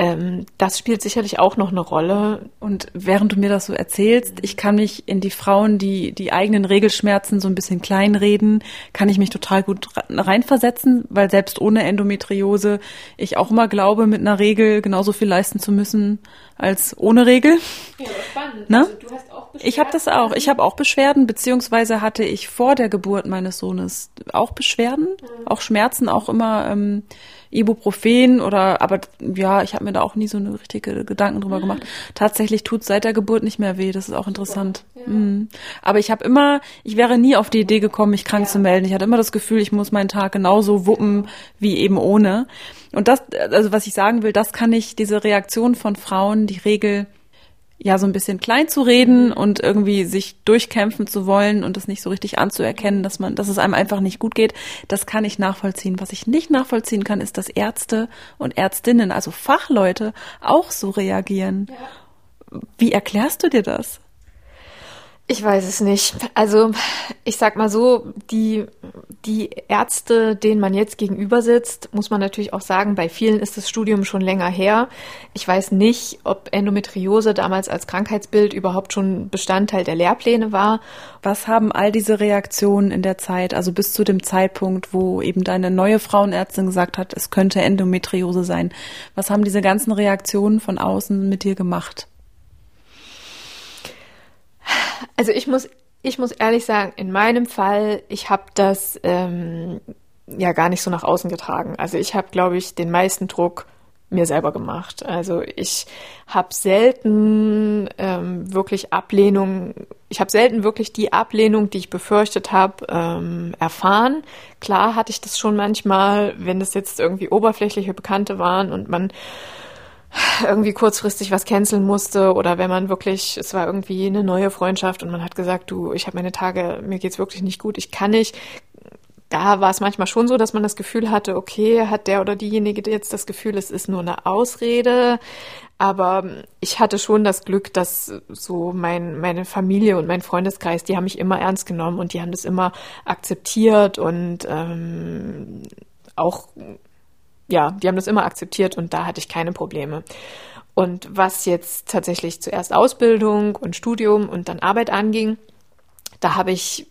Speaker 2: Ähm, das spielt sicherlich auch noch eine Rolle.
Speaker 4: Und während du mir das so erzählst, ich kann mich in die Frauen, die die eigenen Regelschmerzen so ein bisschen kleinreden, kann ich mich total gut reinversetzen, weil selbst ohne Endometriose ich auch immer glaube, mit einer Regel genauso viel leisten zu müssen als ohne Regel. Ja, spannend. Ne? Also, du hast auch Beschwerden? Ich habe das auch. Ich habe auch Beschwerden, beziehungsweise hatte ich vor der Geburt meines Sohnes auch Beschwerden, mhm. auch Schmerzen, auch immer ähm, Ibuprofen oder, aber ja, ich habe mir da auch nie so eine richtige Gedanken drüber mhm. gemacht. Tatsächlich tut seit der Geburt nicht mehr weh. Das ist auch interessant. Ja. Mhm. Aber ich habe immer, ich wäre nie auf die Idee gekommen, mich krank ja. zu melden. Ich hatte immer das Gefühl, ich muss meinen Tag genauso wuppen wie eben ohne. Und das, also was ich sagen will, das kann ich, diese Reaktion von Frauen, die Regel ja so ein bisschen klein zu reden und irgendwie sich durchkämpfen zu wollen und es nicht so richtig anzuerkennen, dass man, dass es einem einfach nicht gut geht, das kann ich nachvollziehen. Was ich nicht nachvollziehen kann, ist, dass Ärzte und Ärztinnen, also Fachleute, auch so reagieren. Ja. Wie erklärst du dir das?
Speaker 2: Ich weiß es nicht. Also ich sag mal so, die, die Ärzte, denen man jetzt gegenüber sitzt, muss man natürlich auch sagen, bei vielen ist das Studium schon länger her. Ich weiß nicht, ob Endometriose damals als Krankheitsbild überhaupt schon Bestandteil der Lehrpläne war.
Speaker 4: Was haben all diese Reaktionen in der Zeit, also bis zu dem Zeitpunkt, wo eben deine neue Frauenärztin gesagt hat, es könnte Endometriose sein, was haben diese ganzen Reaktionen von außen mit dir gemacht?
Speaker 2: Also ich muss, ich muss ehrlich sagen, in meinem Fall, ich habe das ähm, ja gar nicht so nach außen getragen. Also ich habe, glaube ich, den meisten Druck mir selber gemacht. Also ich habe selten ähm, wirklich Ablehnung, ich habe selten wirklich die Ablehnung, die ich befürchtet habe, ähm, erfahren. Klar hatte ich das schon manchmal, wenn das jetzt irgendwie oberflächliche Bekannte waren und man irgendwie kurzfristig was canceln musste oder wenn man wirklich, es war irgendwie eine neue Freundschaft und man hat gesagt, du, ich habe meine Tage, mir geht's wirklich nicht gut, ich kann nicht. Da war es manchmal schon so, dass man das Gefühl hatte, okay, hat der oder diejenige jetzt das Gefühl, es ist nur eine Ausrede. Aber ich hatte schon das Glück, dass so mein, meine Familie und mein Freundeskreis, die haben mich immer ernst genommen und die haben das immer akzeptiert und ähm, auch ja, die haben das immer akzeptiert und da hatte ich keine Probleme. Und was jetzt tatsächlich zuerst Ausbildung und Studium und dann Arbeit anging, da habe ich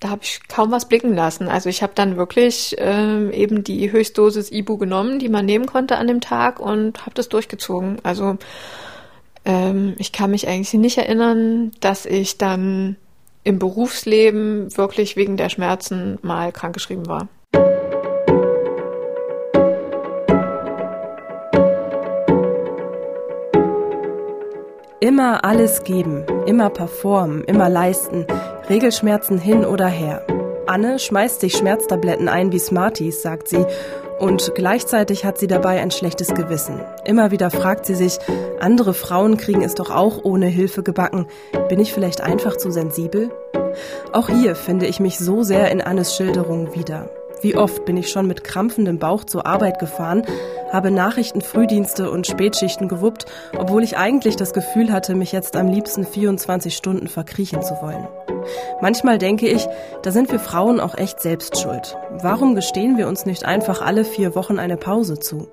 Speaker 2: da habe ich kaum was blicken lassen. Also ich habe dann wirklich ähm, eben die Höchstdosis Ibu genommen, die man nehmen konnte an dem Tag und habe das durchgezogen. Also ähm, ich kann mich eigentlich nicht erinnern, dass ich dann im Berufsleben wirklich wegen der Schmerzen mal krankgeschrieben war.
Speaker 1: Immer alles geben, immer performen, immer leisten, Regelschmerzen hin oder her. Anne schmeißt sich Schmerztabletten ein wie Smarties, sagt sie, und gleichzeitig hat sie dabei ein schlechtes Gewissen. Immer wieder fragt sie sich, andere Frauen kriegen es doch auch ohne Hilfe gebacken. Bin ich vielleicht einfach zu sensibel? Auch hier finde ich mich so sehr in Annes Schilderung wieder. Wie oft bin ich schon mit krampfendem Bauch zur Arbeit gefahren, habe Nachrichten, Frühdienste und Spätschichten gewuppt, obwohl ich eigentlich das Gefühl hatte, mich jetzt am liebsten 24 Stunden verkriechen zu wollen. Manchmal denke ich, da sind wir Frauen auch echt selbst schuld. Warum gestehen wir uns nicht einfach alle vier Wochen eine Pause zu?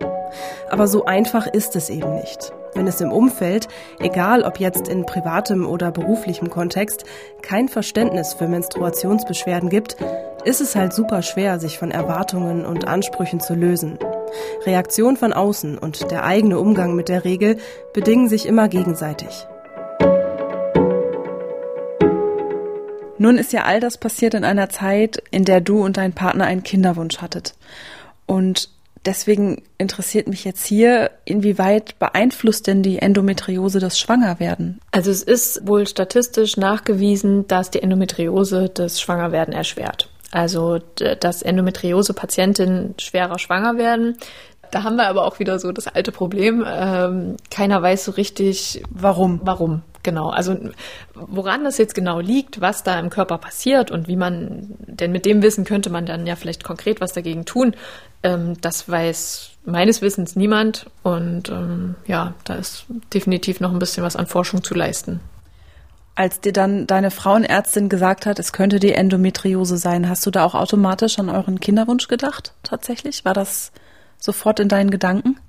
Speaker 1: Aber so einfach ist es eben nicht. Wenn es im Umfeld, egal ob jetzt in privatem oder beruflichem Kontext, kein Verständnis für Menstruationsbeschwerden gibt, ist es halt super schwer, sich von Erwartungen und Ansprüchen zu lösen. Reaktion von außen und der eigene Umgang mit der Regel bedingen sich immer gegenseitig.
Speaker 4: Nun ist ja all das passiert in einer Zeit, in der du und dein Partner einen Kinderwunsch hattet. Und deswegen interessiert mich jetzt hier, inwieweit beeinflusst denn die Endometriose das Schwangerwerden?
Speaker 2: Also es ist wohl statistisch nachgewiesen, dass die Endometriose das Schwangerwerden erschwert. Also dass Endometriose-Patientinnen schwerer schwanger werden. Da haben wir aber auch wieder so das alte Problem. Ähm, keiner weiß so richtig, warum. Warum? Genau, also woran das jetzt genau liegt, was da im Körper passiert und wie man, denn mit dem Wissen könnte man dann ja vielleicht konkret was dagegen tun, ähm, das weiß meines Wissens niemand und ähm, ja, da ist definitiv noch ein bisschen was an Forschung zu leisten.
Speaker 4: Als dir dann deine Frauenärztin gesagt hat, es könnte die Endometriose sein, hast du da auch automatisch an euren Kinderwunsch gedacht? Tatsächlich? War das sofort in deinen Gedanken?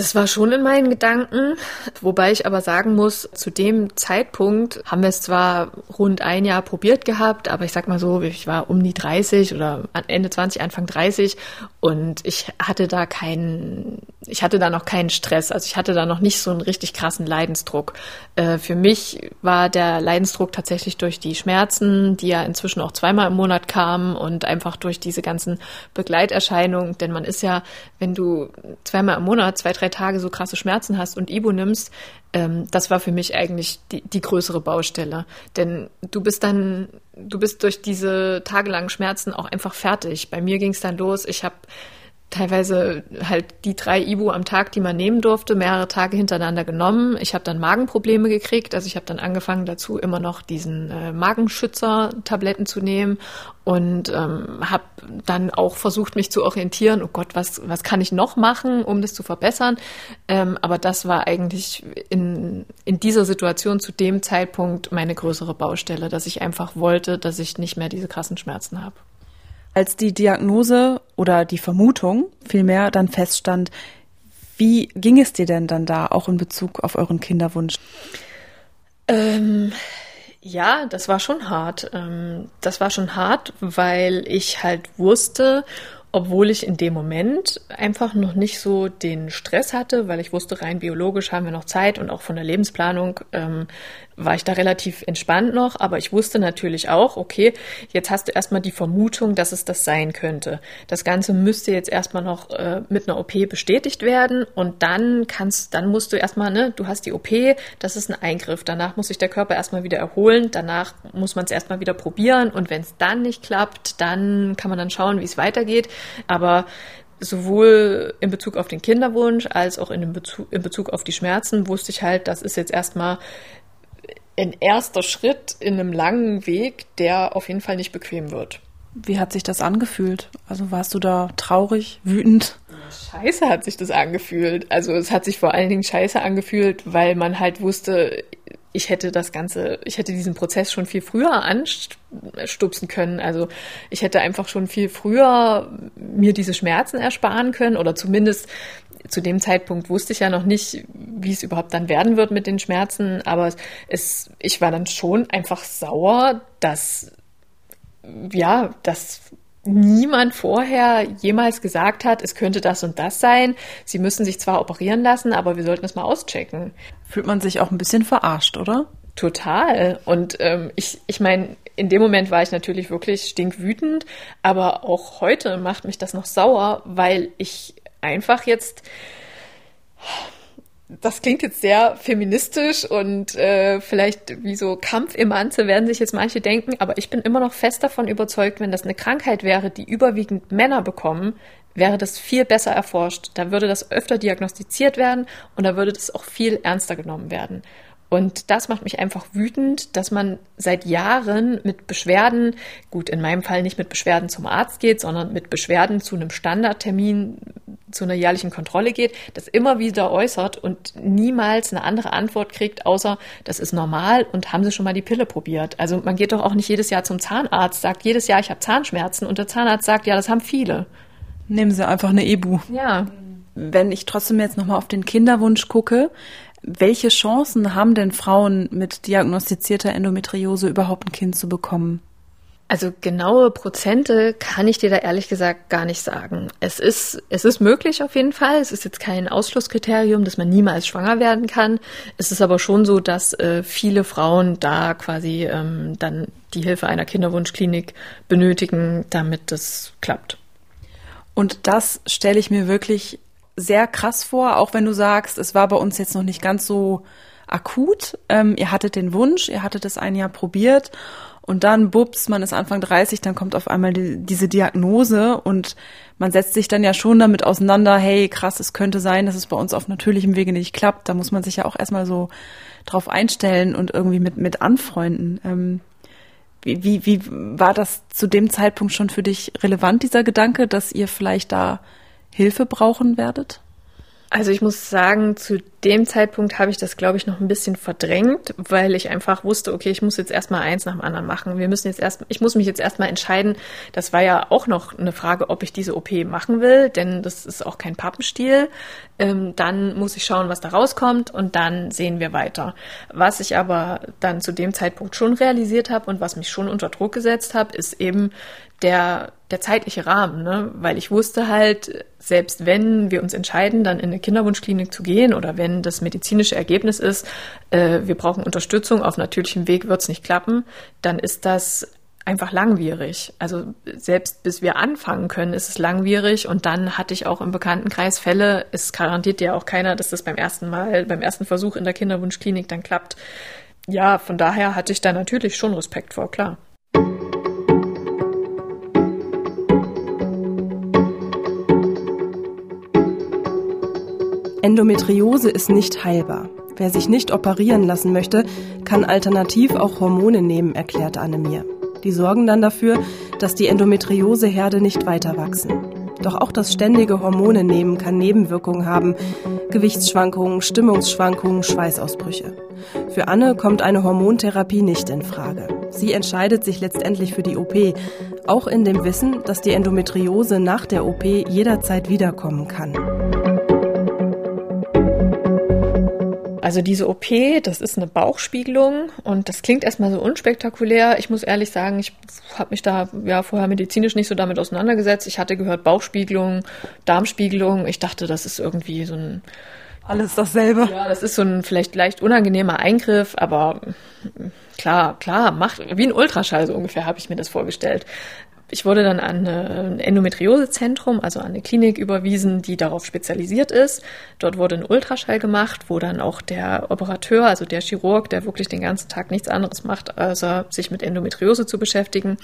Speaker 2: Das war schon in meinen Gedanken, wobei ich aber sagen muss, zu dem Zeitpunkt haben wir es zwar rund ein Jahr probiert gehabt, aber ich sag mal so, ich war um die 30 oder Ende 20, Anfang 30 und ich hatte da keinen, ich hatte da noch keinen Stress, also ich hatte da noch nicht so einen richtig krassen Leidensdruck. Äh, für mich war der Leidensdruck tatsächlich durch die Schmerzen, die ja inzwischen auch zweimal im Monat kamen und einfach durch diese ganzen Begleiterscheinungen, denn man ist ja, wenn du zweimal im Monat, zwei, drei Tage so krasse Schmerzen hast und Ibu nimmst, ähm, das war für mich eigentlich die, die größere Baustelle. Denn du bist dann, du bist durch diese tagelangen Schmerzen auch einfach fertig. Bei mir ging es dann los, ich habe teilweise halt die drei Ibu am Tag, die man nehmen durfte, mehrere Tage hintereinander genommen. Ich habe dann Magenprobleme gekriegt, also ich habe dann angefangen dazu immer noch diesen äh, Magenschützer-Tabletten zu nehmen und ähm, habe dann auch versucht, mich zu orientieren. Oh Gott, was was kann ich noch machen, um das zu verbessern? Ähm, aber das war eigentlich in in dieser Situation zu dem Zeitpunkt meine größere Baustelle, dass ich einfach wollte, dass ich nicht mehr diese krassen Schmerzen habe.
Speaker 4: Als die Diagnose oder die Vermutung vielmehr dann feststand, wie ging es dir denn dann da auch in Bezug auf euren Kinderwunsch?
Speaker 2: Ähm, ja, das war schon hart. Ähm, das war schon hart, weil ich halt wusste, obwohl ich in dem Moment einfach noch nicht so den Stress hatte, weil ich wusste, rein biologisch haben wir noch Zeit und auch von der Lebensplanung ähm, war ich da relativ entspannt noch, aber ich wusste natürlich auch, okay, jetzt hast du erstmal die Vermutung, dass es das sein könnte. Das Ganze müsste jetzt erstmal noch äh, mit einer OP bestätigt werden und dann kannst, dann musst du erstmal, ne, du hast die OP, das ist ein Eingriff. Danach muss sich der Körper erstmal wieder erholen, danach muss man es erstmal wieder probieren und wenn es dann nicht klappt, dann kann man dann schauen, wie es weitergeht. Aber sowohl in Bezug auf den Kinderwunsch als auch in Bezug, in Bezug auf die Schmerzen wusste ich halt, das ist jetzt erstmal ein erster Schritt in einem langen Weg, der auf jeden Fall nicht bequem wird.
Speaker 4: Wie hat sich das angefühlt? Also warst du da traurig, wütend?
Speaker 2: Scheiße hat sich das angefühlt. Also es hat sich vor allen Dingen scheiße angefühlt, weil man halt wusste, ich hätte das Ganze, ich hätte diesen Prozess schon viel früher anstupsen können. Also ich hätte einfach schon viel früher mir diese Schmerzen ersparen können oder zumindest zu dem Zeitpunkt wusste ich ja noch nicht, wie es überhaupt dann werden wird mit den Schmerzen, aber es, ich war dann schon einfach sauer, dass ja, dass niemand vorher jemals gesagt hat, es könnte das und das sein. Sie müssen sich zwar operieren lassen, aber wir sollten es mal auschecken.
Speaker 4: Fühlt man sich auch ein bisschen verarscht, oder?
Speaker 2: Total. Und ähm, ich, ich meine, in dem Moment war ich natürlich wirklich stinkwütend, aber auch heute macht mich das noch sauer, weil ich einfach jetzt das klingt jetzt sehr feministisch und äh, vielleicht wie so Kampfemanze werden sich jetzt manche denken, aber ich bin immer noch fest davon überzeugt, wenn das eine Krankheit wäre, die überwiegend Männer bekommen, wäre das viel besser erforscht. Da würde das öfter diagnostiziert werden und da würde das auch viel ernster genommen werden. Und das macht mich einfach wütend, dass man seit Jahren mit Beschwerden, gut, in meinem Fall nicht mit Beschwerden zum Arzt geht, sondern mit Beschwerden zu einem Standardtermin, zu einer jährlichen Kontrolle geht, das immer wieder äußert und niemals eine andere Antwort kriegt, außer das ist normal und haben Sie schon mal die Pille probiert. Also man geht doch auch nicht jedes Jahr zum Zahnarzt, sagt jedes Jahr, ich habe Zahnschmerzen und der Zahnarzt sagt, ja, das haben viele.
Speaker 4: Nehmen Sie einfach eine Ebu.
Speaker 2: Ja.
Speaker 4: Wenn ich trotzdem jetzt nochmal auf den Kinderwunsch gucke, welche Chancen haben denn Frauen mit diagnostizierter Endometriose überhaupt ein Kind zu bekommen?
Speaker 2: Also genaue Prozente kann ich dir da ehrlich gesagt gar nicht sagen. Es ist, es ist möglich auf jeden Fall. Es ist jetzt kein Ausschlusskriterium, dass man niemals schwanger werden kann. Es ist aber schon so, dass äh, viele Frauen da quasi ähm, dann die Hilfe einer Kinderwunschklinik benötigen, damit das klappt.
Speaker 4: Und das stelle ich mir wirklich sehr krass vor, auch wenn du sagst, es war bei uns jetzt noch nicht ganz so akut. Ähm, ihr hattet den Wunsch, ihr hattet es ein Jahr probiert und dann, bups, man ist Anfang 30, dann kommt auf einmal die, diese Diagnose und man setzt sich dann ja schon damit auseinander, hey, krass, es könnte sein, dass es bei uns auf natürlichem Wege nicht klappt. Da muss man sich ja auch erstmal so drauf einstellen und irgendwie mit, mit anfreunden. Ähm, wie, wie, wie war das zu dem Zeitpunkt schon für dich relevant, dieser Gedanke, dass ihr vielleicht da Hilfe brauchen werdet?
Speaker 2: Also ich muss sagen, zu dem Zeitpunkt habe ich das, glaube ich, noch ein bisschen verdrängt, weil ich einfach wusste, okay, ich muss jetzt erstmal eins nach dem anderen machen. Wir müssen jetzt erst, ich muss mich jetzt erstmal entscheiden. Das war ja auch noch eine Frage, ob ich diese OP machen will, denn das ist auch kein Pappenstiel. Ähm, dann muss ich schauen, was da rauskommt und dann sehen wir weiter. Was ich aber dann zu dem Zeitpunkt schon realisiert habe und was mich schon unter Druck gesetzt habe, ist eben der, der zeitliche Rahmen, ne? weil ich wusste halt, selbst wenn wir uns entscheiden, dann in eine Kinderwunschklinik zu gehen oder wenn das medizinische Ergebnis ist, äh, wir brauchen Unterstützung, auf natürlichem Weg wird es nicht klappen, dann ist das einfach langwierig. Also selbst bis wir anfangen können, ist es langwierig und dann hatte ich auch im Bekanntenkreis Fälle, es garantiert ja auch keiner, dass das beim ersten Mal, beim ersten Versuch in der Kinderwunschklinik dann klappt. Ja, von daher hatte ich da natürlich schon Respekt vor, klar.
Speaker 1: Endometriose ist nicht heilbar. Wer sich nicht operieren lassen möchte, kann alternativ auch Hormone nehmen, erklärt Anne mir. Die sorgen dann dafür, dass die Endometrioseherde nicht weiter wachsen. Doch auch das ständige Hormone nehmen kann Nebenwirkungen haben. Gewichtsschwankungen, Stimmungsschwankungen, Schweißausbrüche. Für Anne kommt eine Hormontherapie nicht in Frage. Sie entscheidet sich letztendlich für die OP, auch in dem Wissen, dass die Endometriose nach der OP jederzeit wiederkommen kann.
Speaker 2: Also diese OP, das ist eine Bauchspiegelung und das klingt erstmal so unspektakulär. Ich muss ehrlich sagen, ich habe mich da ja vorher medizinisch nicht so damit auseinandergesetzt. Ich hatte gehört Bauchspiegelung, Darmspiegelung. Ich dachte, das ist irgendwie so ein
Speaker 4: alles dasselbe.
Speaker 2: Ja, das ist so ein vielleicht leicht unangenehmer Eingriff, aber klar, klar, macht wie ein Ultraschall so ungefähr habe ich mir das vorgestellt. Ich wurde dann an ein Endometriosezentrum, also an eine Klinik überwiesen, die darauf spezialisiert ist. Dort wurde ein Ultraschall gemacht, wo dann auch der Operateur, also der Chirurg, der wirklich den ganzen Tag nichts anderes macht, als sich mit Endometriose zu beschäftigen,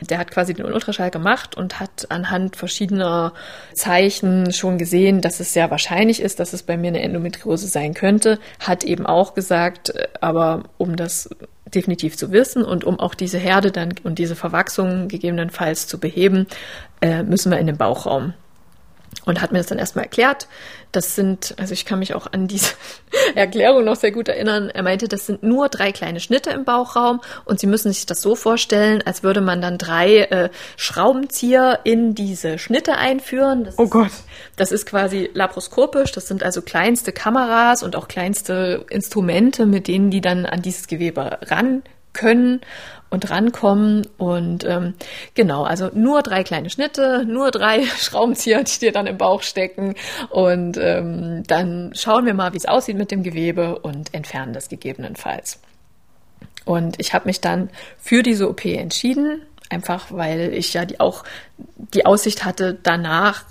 Speaker 2: der hat quasi den Ultraschall gemacht und hat anhand verschiedener Zeichen schon gesehen, dass es sehr wahrscheinlich ist, dass es bei mir eine Endometriose sein könnte, hat eben auch gesagt, aber um das definitiv zu wissen und um auch diese Herde dann und diese Verwachsung gegebenenfalls zu beheben, äh, müssen wir in den Bauchraum und hat mir das dann erstmal erklärt. Das sind, also ich kann mich auch an diese Erklärung noch sehr gut erinnern. Er meinte, das sind nur drei kleine Schnitte im Bauchraum und Sie müssen sich das so vorstellen, als würde man dann drei äh, Schraubenzieher in diese Schnitte einführen. Das
Speaker 4: oh Gott.
Speaker 2: Ist, das ist quasi laparoskopisch. Das sind also kleinste Kameras und auch kleinste Instrumente, mit denen die dann an dieses Gewebe ran können und rankommen. Und ähm, genau, also nur drei kleine Schnitte, nur drei Schraubenzieher, die dir dann im Bauch stecken. Und ähm, dann schauen wir mal, wie es aussieht mit dem Gewebe und entfernen das gegebenenfalls. Und ich habe mich dann für diese OP entschieden, einfach weil ich ja die, auch die Aussicht hatte, danach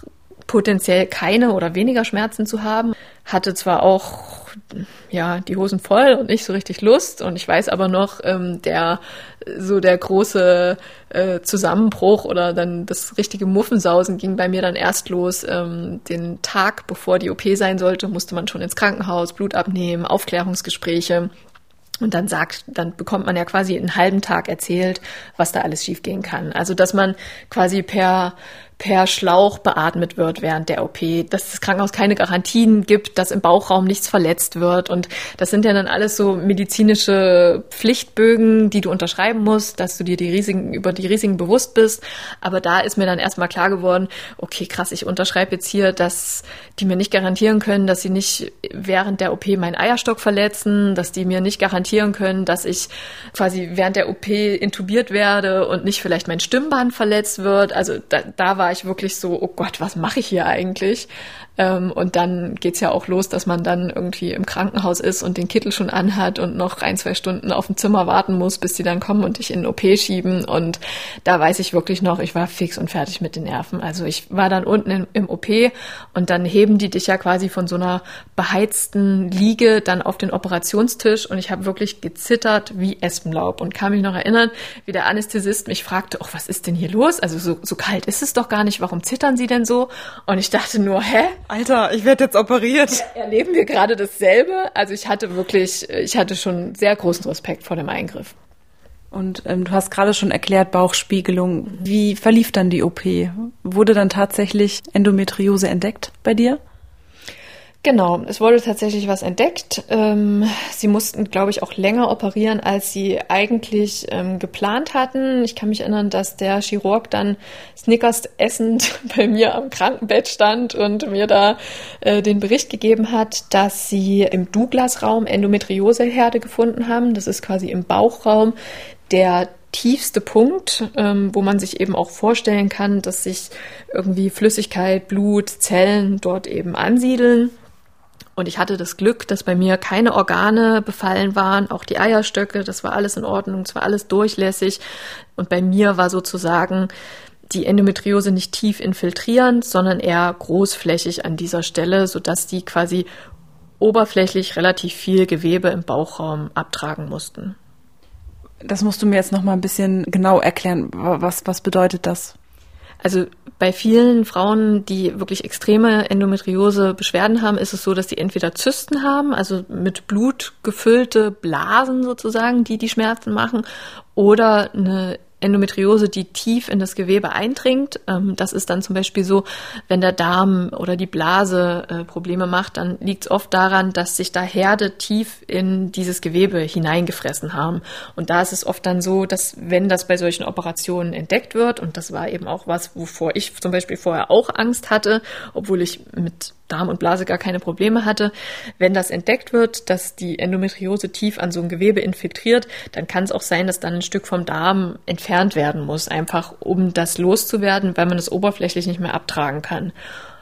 Speaker 2: potenziell keine oder weniger Schmerzen zu haben. Hatte zwar auch ja die Hosen voll und nicht so richtig Lust und ich weiß aber noch ähm, der so der große äh, Zusammenbruch oder dann das richtige Muffensausen ging bei mir dann erst los. Ähm, den Tag bevor die OP sein sollte, musste man schon ins Krankenhaus, Blut abnehmen, Aufklärungsgespräche. Und dann sagt, dann bekommt man ja quasi einen halben Tag erzählt, was da alles schiefgehen kann. Also, dass man quasi per per Schlauch beatmet wird während der OP, dass das Krankenhaus keine Garantien gibt, dass im Bauchraum nichts verletzt wird. Und das sind ja dann alles so medizinische Pflichtbögen, die du unterschreiben musst, dass du dir die Risiken, über die Risiken bewusst bist. Aber da ist mir dann erstmal klar geworden, okay, krass, ich unterschreibe jetzt hier, dass die mir nicht garantieren können, dass sie nicht während der OP meinen Eierstock verletzen, dass die mir nicht garantieren können, dass ich quasi während der OP intubiert werde und nicht vielleicht mein Stimmband verletzt wird. Also da, da war war ich wirklich so, oh Gott, was mache ich hier eigentlich? Ähm, und dann geht's ja auch los, dass man dann irgendwie im Krankenhaus ist und den Kittel schon anhat und noch ein, zwei Stunden auf dem Zimmer warten muss, bis die dann kommen und dich in den OP schieben. Und da weiß ich wirklich noch, ich war fix und fertig mit den Nerven. Also ich war dann unten in, im OP und dann heben die dich ja quasi von so einer beheizten Liege dann auf den Operationstisch und ich habe wirklich gezittert wie Espenlaub und kann mich noch erinnern, wie der Anästhesist mich fragte, oh, was ist denn hier los? Also so, so kalt ist es doch gar nicht, warum zittern Sie denn so? Und ich dachte nur, hä?
Speaker 4: Alter, ich werde jetzt operiert.
Speaker 2: Erleben wir gerade dasselbe? Also ich hatte wirklich, ich hatte schon sehr großen Respekt vor dem Eingriff.
Speaker 4: Und ähm, du hast gerade schon erklärt, Bauchspiegelung. Wie verlief dann die OP? Wurde dann tatsächlich Endometriose entdeckt bei dir?
Speaker 2: Genau, es wurde tatsächlich was entdeckt. Ähm, sie mussten, glaube ich, auch länger operieren, als sie eigentlich ähm, geplant hatten. Ich kann mich erinnern, dass der Chirurg dann Snickers essend bei mir am Krankenbett stand und mir da äh, den Bericht gegeben hat, dass sie im Douglas-Raum Endometrioseherde gefunden haben. Das ist quasi im Bauchraum der tiefste Punkt, ähm, wo man sich eben auch vorstellen kann, dass sich irgendwie Flüssigkeit, Blut, Zellen dort eben ansiedeln. Und ich hatte das Glück, dass bei mir keine Organe befallen waren, auch die Eierstöcke, das war alles in Ordnung, es war alles durchlässig. Und bei mir war sozusagen die Endometriose nicht tief infiltrierend, sondern eher großflächig an dieser Stelle, sodass die quasi oberflächlich relativ viel Gewebe im Bauchraum abtragen mussten.
Speaker 4: Das musst du mir jetzt noch mal ein bisschen genau erklären. Was, was bedeutet das?
Speaker 2: Also bei vielen Frauen, die wirklich extreme Endometriose-Beschwerden haben, ist es so, dass die entweder Zysten haben, also mit Blut gefüllte Blasen sozusagen, die die Schmerzen machen, oder eine Endometriose, die tief in das Gewebe eindringt. Ähm, das ist dann zum Beispiel so, wenn der Darm oder die Blase äh, Probleme macht, dann liegt es oft daran, dass sich da Herde tief in dieses Gewebe hineingefressen haben. Und da ist es oft dann so, dass wenn das bei solchen Operationen entdeckt wird, und das war eben auch was, wovor ich zum Beispiel vorher auch Angst hatte, obwohl ich mit Darm und Blase gar keine Probleme hatte. Wenn das entdeckt wird, dass die Endometriose tief an so ein Gewebe infiltriert, dann kann es auch sein, dass dann ein Stück vom Darm entfernt werden muss, einfach um das loszuwerden, weil man es oberflächlich nicht mehr abtragen kann.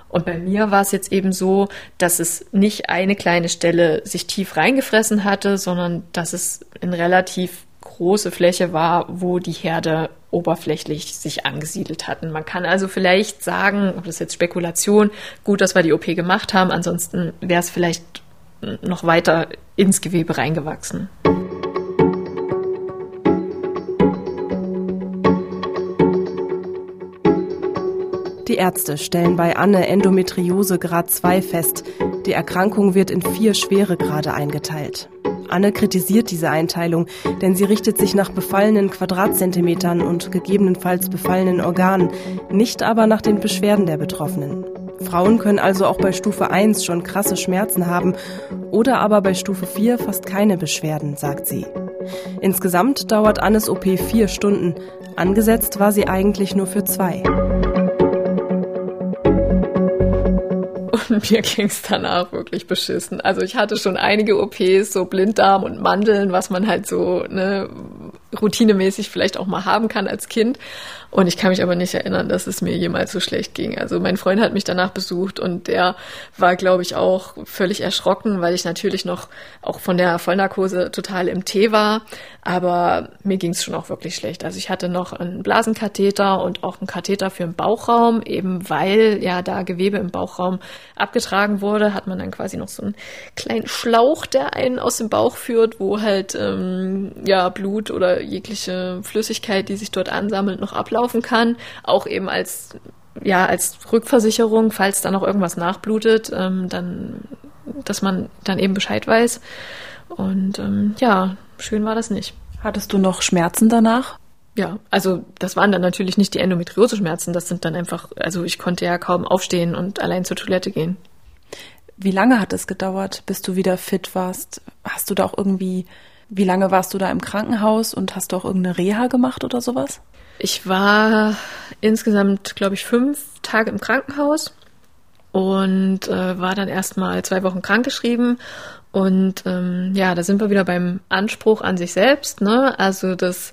Speaker 2: Und bei mir war es jetzt eben so, dass es nicht eine kleine Stelle sich tief reingefressen hatte, sondern dass es in relativ große Fläche war, wo die Herde oberflächlich sich angesiedelt hatten. Man kann also vielleicht sagen, das ist jetzt Spekulation, gut, dass wir die OP gemacht haben, ansonsten wäre es vielleicht noch weiter ins Gewebe reingewachsen.
Speaker 1: Die Ärzte stellen bei Anne Endometriose Grad 2 fest. Die Erkrankung wird in vier Schweregrade eingeteilt. Anne kritisiert diese Einteilung, denn sie richtet sich nach befallenen Quadratzentimetern und gegebenenfalls befallenen Organen, nicht aber nach den Beschwerden der Betroffenen. Frauen können also auch bei Stufe 1 schon krasse Schmerzen haben oder aber bei Stufe 4 fast keine Beschwerden, sagt sie. Insgesamt dauert Annes OP vier Stunden. Angesetzt war sie eigentlich nur für zwei.
Speaker 2: mir ging's danach wirklich beschissen. Also ich hatte schon einige OPs, so Blinddarm und Mandeln, was man halt so, ne, routinemäßig vielleicht auch mal haben kann als Kind. Und ich kann mich aber nicht erinnern, dass es mir jemals so schlecht ging. Also mein Freund hat mich danach besucht und der war, glaube ich, auch völlig erschrocken, weil ich natürlich noch auch von der Vollnarkose total im Tee war. Aber mir ging es schon auch wirklich schlecht. Also ich hatte noch einen Blasenkatheter und auch einen Katheter für den Bauchraum, eben weil ja da Gewebe im Bauchraum abgetragen wurde, hat man dann quasi noch so einen kleinen Schlauch, der einen aus dem Bauch führt, wo halt ähm, ja Blut oder jegliche Flüssigkeit, die sich dort ansammelt, noch ablaufen kann. Auch eben als, ja, als Rückversicherung, falls da noch irgendwas nachblutet, ähm, dann, dass man dann eben Bescheid weiß. Und ähm, ja, schön war das nicht.
Speaker 4: Hattest du noch Schmerzen danach?
Speaker 2: Ja, also das waren dann natürlich nicht die Endometriose-Schmerzen, das sind dann einfach, also ich konnte ja kaum aufstehen und allein zur Toilette gehen.
Speaker 4: Wie lange hat es gedauert, bis du wieder fit warst? Hast du da auch irgendwie wie lange warst du da im Krankenhaus und hast du auch irgendeine Reha gemacht oder sowas?
Speaker 2: Ich war insgesamt, glaube ich, fünf Tage im Krankenhaus und äh, war dann erstmal zwei Wochen krankgeschrieben. Und ähm, ja, da sind wir wieder beim Anspruch an sich selbst. Ne? Also das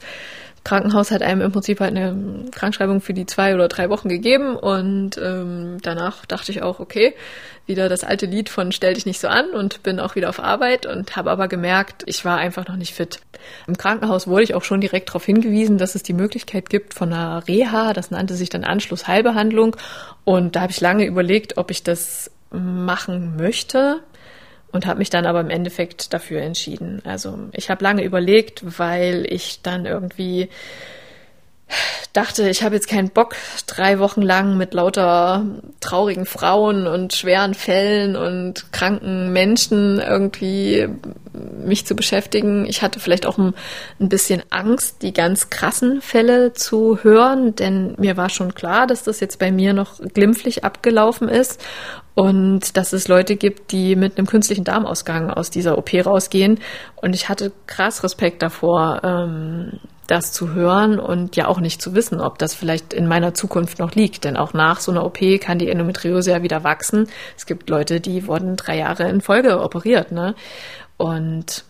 Speaker 2: Krankenhaus hat einem im Prinzip halt eine Krankschreibung für die zwei oder drei Wochen gegeben und ähm, danach dachte ich auch, okay, wieder das alte Lied von Stell dich nicht so an und bin auch wieder auf Arbeit und habe aber gemerkt, ich war einfach noch nicht fit. Im Krankenhaus wurde ich auch schon direkt darauf hingewiesen, dass es die Möglichkeit gibt von einer Reha, das nannte sich dann Anschlussheilbehandlung und da habe ich lange überlegt, ob ich das machen möchte und habe mich dann aber im Endeffekt dafür entschieden. Also ich habe lange überlegt, weil ich dann irgendwie dachte, ich habe jetzt keinen Bock, drei Wochen lang mit lauter traurigen Frauen und schweren Fällen und kranken Menschen irgendwie mich zu beschäftigen. Ich hatte vielleicht auch ein, ein, bisschen Angst, die ganz krassen Fälle zu hören, denn mir war schon klar, dass das jetzt bei mir noch glimpflich abgelaufen ist und dass es Leute gibt, die mit einem künstlichen Darmausgang aus dieser OP rausgehen. Und ich hatte krass Respekt davor, ähm, das zu hören und ja auch nicht zu wissen, ob das vielleicht in meiner Zukunft noch liegt. Denn auch nach so einer OP kann die Endometriose ja wieder wachsen. Es gibt Leute, die wurden drei Jahre in Folge operiert, ne? Und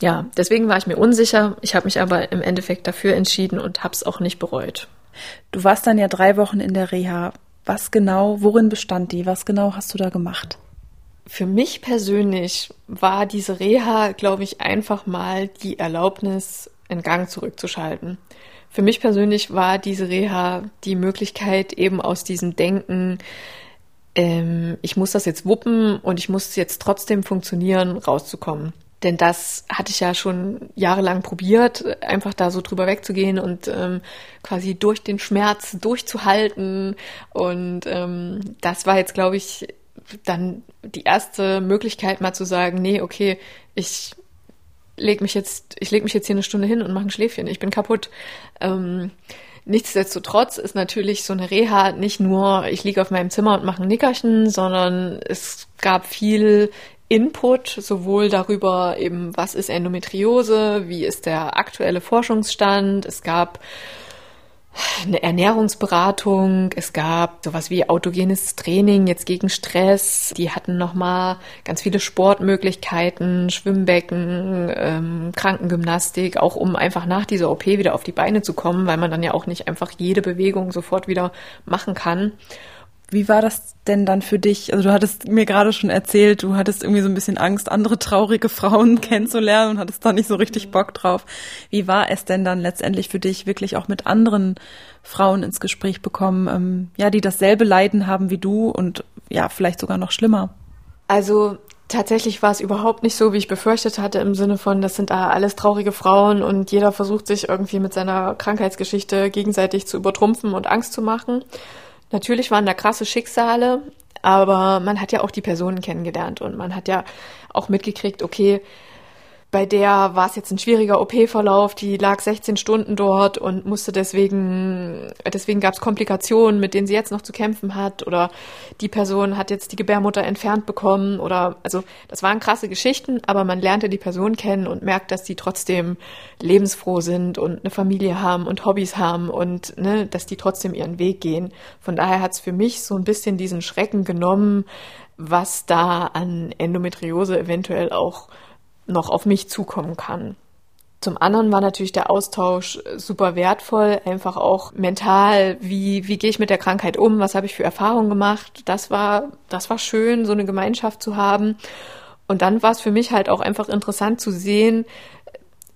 Speaker 2: ja, deswegen war ich mir unsicher. Ich habe mich aber im Endeffekt dafür entschieden und habe es auch nicht bereut.
Speaker 4: Du warst dann ja drei Wochen in der Reha. Was genau, worin bestand die? Was genau hast du da gemacht?
Speaker 2: Für mich persönlich war diese Reha, glaube ich, einfach mal die Erlaubnis, in Gang zurückzuschalten. Für mich persönlich war diese Reha die Möglichkeit, eben aus diesem Denken, ähm, ich muss das jetzt wuppen und ich muss jetzt trotzdem funktionieren, rauszukommen. Denn das hatte ich ja schon jahrelang probiert, einfach da so drüber wegzugehen und ähm, quasi durch den Schmerz durchzuhalten. Und ähm, das war jetzt, glaube ich, dann die erste Möglichkeit, mal zu sagen, nee, okay, ich leg mich jetzt, ich leg mich jetzt hier eine Stunde hin und mache ein Schläfchen, ich bin kaputt. Ähm, Nichtsdestotrotz ist natürlich so eine Reha nicht nur, ich liege auf meinem Zimmer und mache ein Nickerchen, sondern es gab viel Input, sowohl darüber eben, was ist Endometriose, wie ist der aktuelle Forschungsstand. Es gab eine Ernährungsberatung, es gab sowas wie autogenes Training jetzt gegen Stress. Die hatten nochmal ganz viele Sportmöglichkeiten, Schwimmbecken, ähm, Krankengymnastik, auch um einfach nach dieser OP wieder auf die Beine zu kommen, weil man dann ja auch nicht einfach jede Bewegung sofort wieder machen kann.
Speaker 4: Wie war das denn dann für dich? Also du hattest mir gerade schon erzählt, du hattest irgendwie so ein bisschen Angst, andere traurige Frauen kennenzulernen und hattest da nicht so richtig Bock drauf. Wie war es denn dann letztendlich für dich, wirklich auch mit anderen Frauen ins Gespräch bekommen, ähm, ja, die dasselbe Leiden haben wie du und ja, vielleicht sogar noch schlimmer?
Speaker 2: Also tatsächlich war es überhaupt nicht so, wie ich befürchtet hatte, im Sinne von, das sind da alles traurige Frauen und jeder versucht sich irgendwie mit seiner Krankheitsgeschichte gegenseitig zu übertrumpfen und Angst zu machen Natürlich waren da krasse Schicksale, aber man hat ja auch die Personen kennengelernt und man hat ja auch mitgekriegt, okay, bei der war es jetzt ein schwieriger OP-Verlauf, die lag 16 Stunden dort und musste deswegen, deswegen gab es Komplikationen, mit denen sie jetzt noch zu kämpfen hat. Oder die Person hat jetzt die Gebärmutter entfernt bekommen. Oder also das waren krasse Geschichten, aber man lernte die Person kennen und merkt, dass die trotzdem lebensfroh sind und eine Familie haben und Hobbys haben und ne, dass die trotzdem ihren Weg gehen. Von daher hat es für mich so ein bisschen diesen Schrecken genommen, was da an Endometriose eventuell auch noch auf mich zukommen kann. Zum anderen war natürlich der Austausch super wertvoll, einfach auch mental, wie, wie gehe ich mit der Krankheit um, was habe ich für Erfahrungen gemacht. Das war, das war schön, so eine Gemeinschaft zu haben. Und dann war es für mich halt auch einfach interessant zu sehen,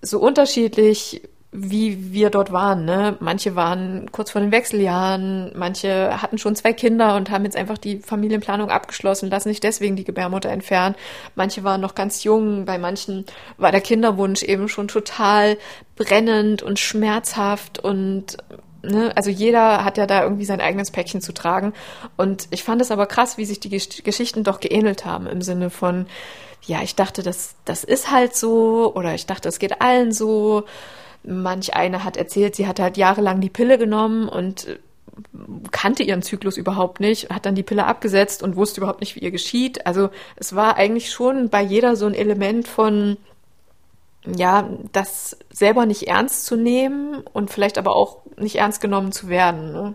Speaker 2: so unterschiedlich wie wir dort waren. Ne? Manche waren kurz vor den Wechseljahren, manche hatten schon zwei Kinder und haben jetzt einfach die Familienplanung abgeschlossen, lassen sich deswegen die Gebärmutter entfernen. Manche waren noch ganz jung, bei manchen war der Kinderwunsch eben schon total brennend und schmerzhaft und Ne, also jeder hat ja da irgendwie sein eigenes Päckchen zu tragen. Und ich fand es aber krass, wie sich die Geschichten doch geähnelt haben im Sinne von, ja, ich dachte, das, das ist halt so oder ich dachte, es geht allen so. Manch eine hat erzählt, sie hat halt jahrelang die Pille genommen und äh, kannte ihren Zyklus überhaupt nicht, hat dann die Pille abgesetzt und wusste überhaupt nicht, wie ihr geschieht. Also es war eigentlich schon bei jeder so ein Element von, ja, das selber nicht ernst zu nehmen und vielleicht aber auch nicht ernst genommen zu werden. Ne?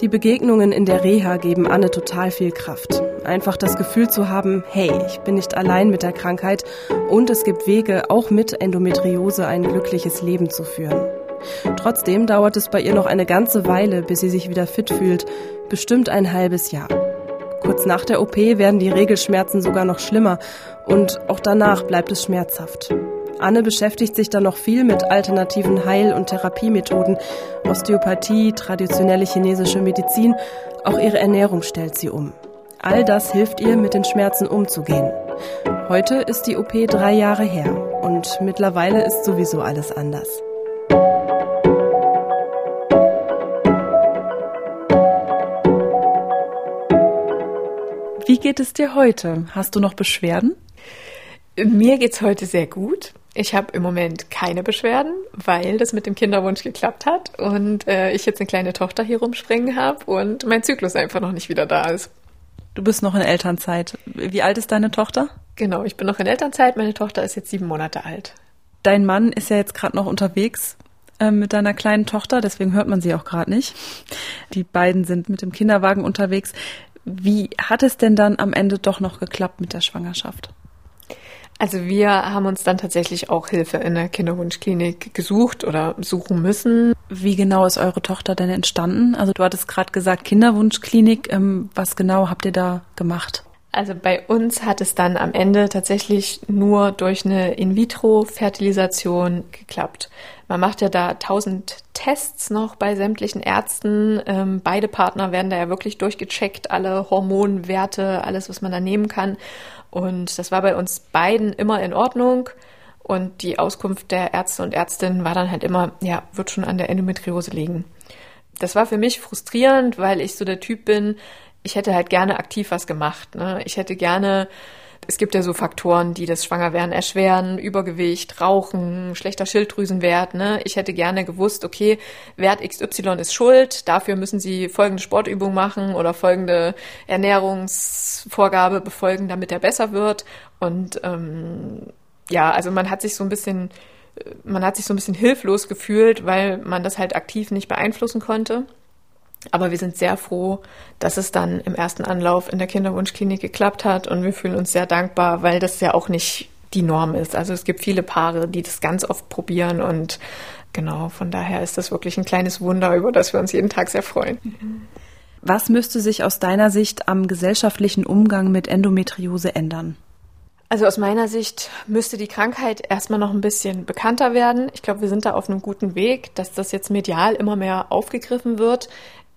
Speaker 1: Die Begegnungen in der Reha geben Anne total viel Kraft. Einfach das Gefühl zu haben, hey, ich bin nicht allein mit der Krankheit und es gibt Wege, auch mit Endometriose ein glückliches Leben zu führen. Trotzdem dauert es bei ihr noch eine ganze Weile, bis sie sich wieder fit fühlt, bestimmt ein halbes Jahr. Kurz nach der OP werden die Regelschmerzen sogar noch schlimmer und auch danach bleibt es schmerzhaft. Anne beschäftigt sich dann noch viel mit alternativen Heil- und Therapiemethoden, Osteopathie, traditionelle chinesische Medizin, auch ihre Ernährung stellt sie um. All das hilft ihr, mit den Schmerzen umzugehen. Heute ist die OP drei Jahre her und mittlerweile ist sowieso alles anders.
Speaker 4: Wie geht es dir heute? Hast du noch Beschwerden?
Speaker 2: Mir geht's heute sehr gut. Ich habe im Moment keine Beschwerden, weil das mit dem Kinderwunsch geklappt hat und äh, ich jetzt eine kleine Tochter hier rumspringen habe und mein Zyklus einfach noch nicht wieder da ist.
Speaker 4: Du bist noch in Elternzeit. Wie alt ist deine Tochter?
Speaker 2: Genau, ich bin noch in Elternzeit. Meine Tochter ist jetzt sieben Monate alt.
Speaker 4: Dein Mann ist ja jetzt gerade noch unterwegs äh, mit deiner kleinen Tochter, deswegen hört man sie auch gerade nicht. Die beiden sind mit dem Kinderwagen unterwegs. Wie hat es denn dann am Ende doch noch geklappt mit der Schwangerschaft?
Speaker 2: Also wir haben uns dann tatsächlich auch Hilfe in der Kinderwunschklinik gesucht oder suchen müssen.
Speaker 4: Wie genau ist eure Tochter denn entstanden? Also du hattest gerade gesagt Kinderwunschklinik. Ähm, was genau habt ihr da gemacht?
Speaker 2: Also bei uns hat es dann am Ende tatsächlich nur durch eine In-vitro-Fertilisation geklappt. Man macht ja da tausend Tests noch bei sämtlichen Ärzten. Ähm, beide Partner werden da ja wirklich durchgecheckt, alle Hormonwerte, alles, was man da nehmen kann. Und das war bei uns beiden immer in Ordnung. Und die Auskunft der Ärzte und Ärztinnen war dann halt immer, ja, wird schon an der Endometriose liegen. Das war für mich frustrierend, weil ich so der Typ bin, ich hätte halt gerne aktiv was gemacht. Ne? Ich hätte gerne es gibt ja so Faktoren, die das Schwangerwerden erschweren, Übergewicht, Rauchen, schlechter Schilddrüsenwert. Ne? Ich hätte gerne gewusst, okay, Wert XY ist schuld, dafür müssen Sie folgende Sportübung machen oder folgende Ernährungsvorgabe befolgen, damit er besser wird. Und ähm, ja, also man hat sich so ein bisschen man hat sich so ein bisschen hilflos gefühlt, weil man das halt aktiv nicht beeinflussen konnte. Aber wir sind sehr froh, dass es dann im ersten Anlauf in der Kinderwunschklinik geklappt hat und wir fühlen uns sehr dankbar, weil das ja auch nicht die Norm ist. Also es gibt viele Paare, die das ganz oft probieren und genau, von daher ist das wirklich ein kleines Wunder, über das wir uns jeden Tag sehr freuen.
Speaker 4: Was müsste sich aus deiner Sicht am gesellschaftlichen Umgang mit Endometriose ändern?
Speaker 2: Also aus meiner Sicht müsste die Krankheit erstmal noch ein bisschen bekannter werden. Ich glaube, wir sind da auf einem guten Weg, dass das jetzt medial immer mehr aufgegriffen wird.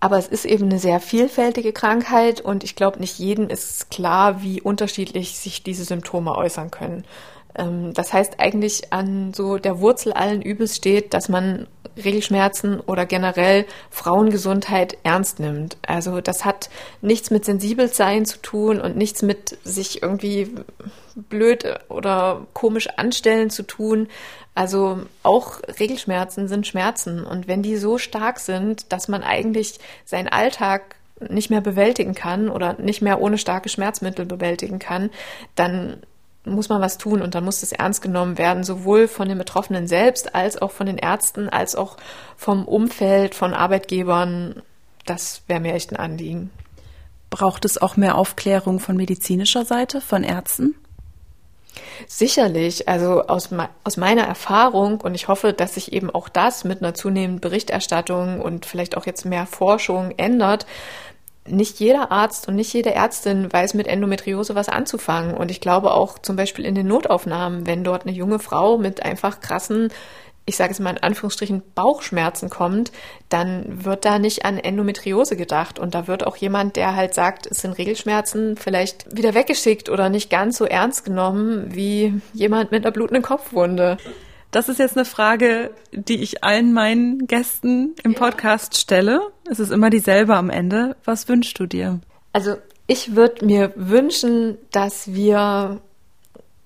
Speaker 2: Aber es ist eben eine sehr vielfältige Krankheit und ich glaube, nicht jedem ist klar, wie unterschiedlich sich diese Symptome äußern können. Ähm, das heißt eigentlich an so der Wurzel allen Übels steht, dass man Regelschmerzen oder generell Frauengesundheit ernst nimmt. Also das hat nichts mit Sensibelsein zu tun und nichts mit sich irgendwie blöd oder komisch anstellen zu tun. Also auch Regelschmerzen sind Schmerzen und wenn die so stark sind, dass man eigentlich seinen Alltag nicht mehr bewältigen kann oder nicht mehr ohne starke Schmerzmittel bewältigen kann, dann muss man was tun und dann muss das ernst genommen werden, sowohl von den Betroffenen selbst als auch von den Ärzten, als auch vom Umfeld, von Arbeitgebern. Das wäre mir echt ein Anliegen.
Speaker 1: Braucht es auch mehr Aufklärung von medizinischer Seite, von Ärzten?
Speaker 2: Sicherlich, also aus, aus meiner Erfahrung und ich hoffe, dass sich eben auch das mit einer zunehmenden Berichterstattung und vielleicht auch jetzt mehr Forschung ändert. Nicht jeder Arzt und nicht jede Ärztin weiß mit Endometriose was anzufangen. Und ich glaube auch zum Beispiel in den Notaufnahmen, wenn dort eine junge Frau mit einfach krassen ich sage es mal in Anführungsstrichen, Bauchschmerzen kommt, dann wird da nicht an Endometriose gedacht. Und da wird auch jemand, der halt sagt, es sind Regelschmerzen, vielleicht wieder weggeschickt oder nicht ganz so ernst genommen wie jemand mit einer blutenden Kopfwunde.
Speaker 1: Das ist jetzt eine Frage, die ich allen meinen Gästen im Podcast stelle. Es ist immer dieselbe am Ende. Was wünschst du dir?
Speaker 2: Also ich würde mir wünschen, dass wir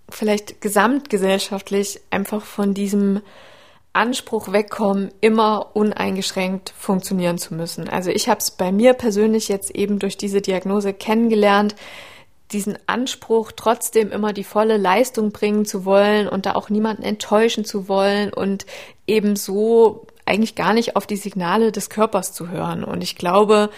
Speaker 2: vielleicht gesamtgesellschaftlich einfach von diesem Anspruch wegkommen, immer uneingeschränkt funktionieren zu müssen. Also ich habe es bei mir persönlich jetzt eben durch diese Diagnose kennengelernt, diesen Anspruch, trotzdem immer die volle Leistung bringen zu wollen und da auch niemanden enttäuschen zu wollen und eben eigentlich gar nicht auf die Signale des Körpers zu hören. Und ich glaube,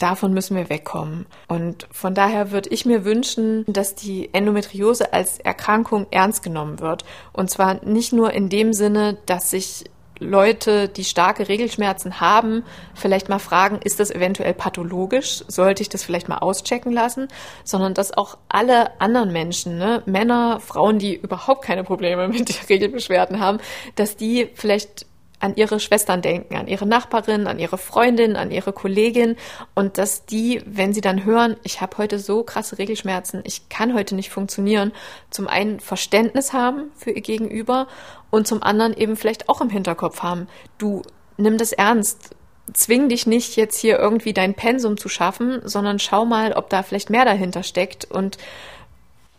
Speaker 2: Davon müssen wir wegkommen. Und von daher würde ich mir wünschen, dass die Endometriose als Erkrankung ernst genommen wird. Und zwar nicht nur in dem Sinne, dass sich Leute, die starke Regelschmerzen haben, vielleicht mal fragen, ist das eventuell pathologisch? Sollte ich das vielleicht mal auschecken lassen? Sondern dass auch alle anderen Menschen, ne, Männer, Frauen, die überhaupt keine Probleme mit Regelbeschwerden haben, dass die vielleicht an ihre Schwestern denken, an ihre Nachbarin, an ihre Freundin, an ihre Kollegin. Und dass die, wenn sie dann hören, ich habe heute so krasse Regelschmerzen, ich kann heute nicht funktionieren, zum einen Verständnis haben für ihr Gegenüber und zum anderen eben vielleicht auch im Hinterkopf haben, du nimm das ernst, zwing dich nicht jetzt hier irgendwie dein Pensum zu schaffen, sondern schau mal, ob da vielleicht mehr dahinter steckt. Und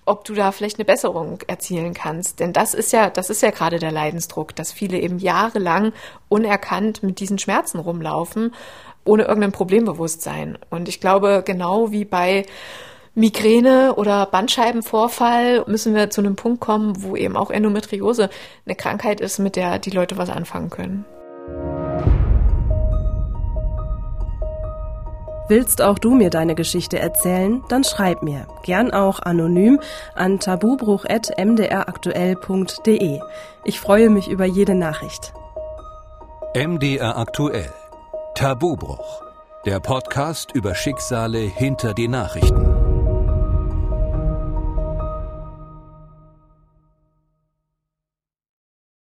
Speaker 2: ob du da vielleicht eine Besserung erzielen kannst. Denn das ist ja, das ist ja gerade der Leidensdruck, dass viele eben jahrelang unerkannt mit diesen Schmerzen rumlaufen, ohne irgendein Problembewusstsein. Und ich glaube, genau wie bei Migräne oder Bandscheibenvorfall müssen wir zu einem Punkt kommen, wo eben auch Endometriose eine Krankheit ist, mit der die Leute was anfangen können.
Speaker 1: Willst auch du mir deine Geschichte erzählen? Dann schreib mir, gern auch anonym, an tabubruch.mdraktuell.de. Ich freue mich über jede Nachricht.
Speaker 3: MDR aktuell. Tabubruch. Der Podcast über Schicksale hinter die Nachrichten.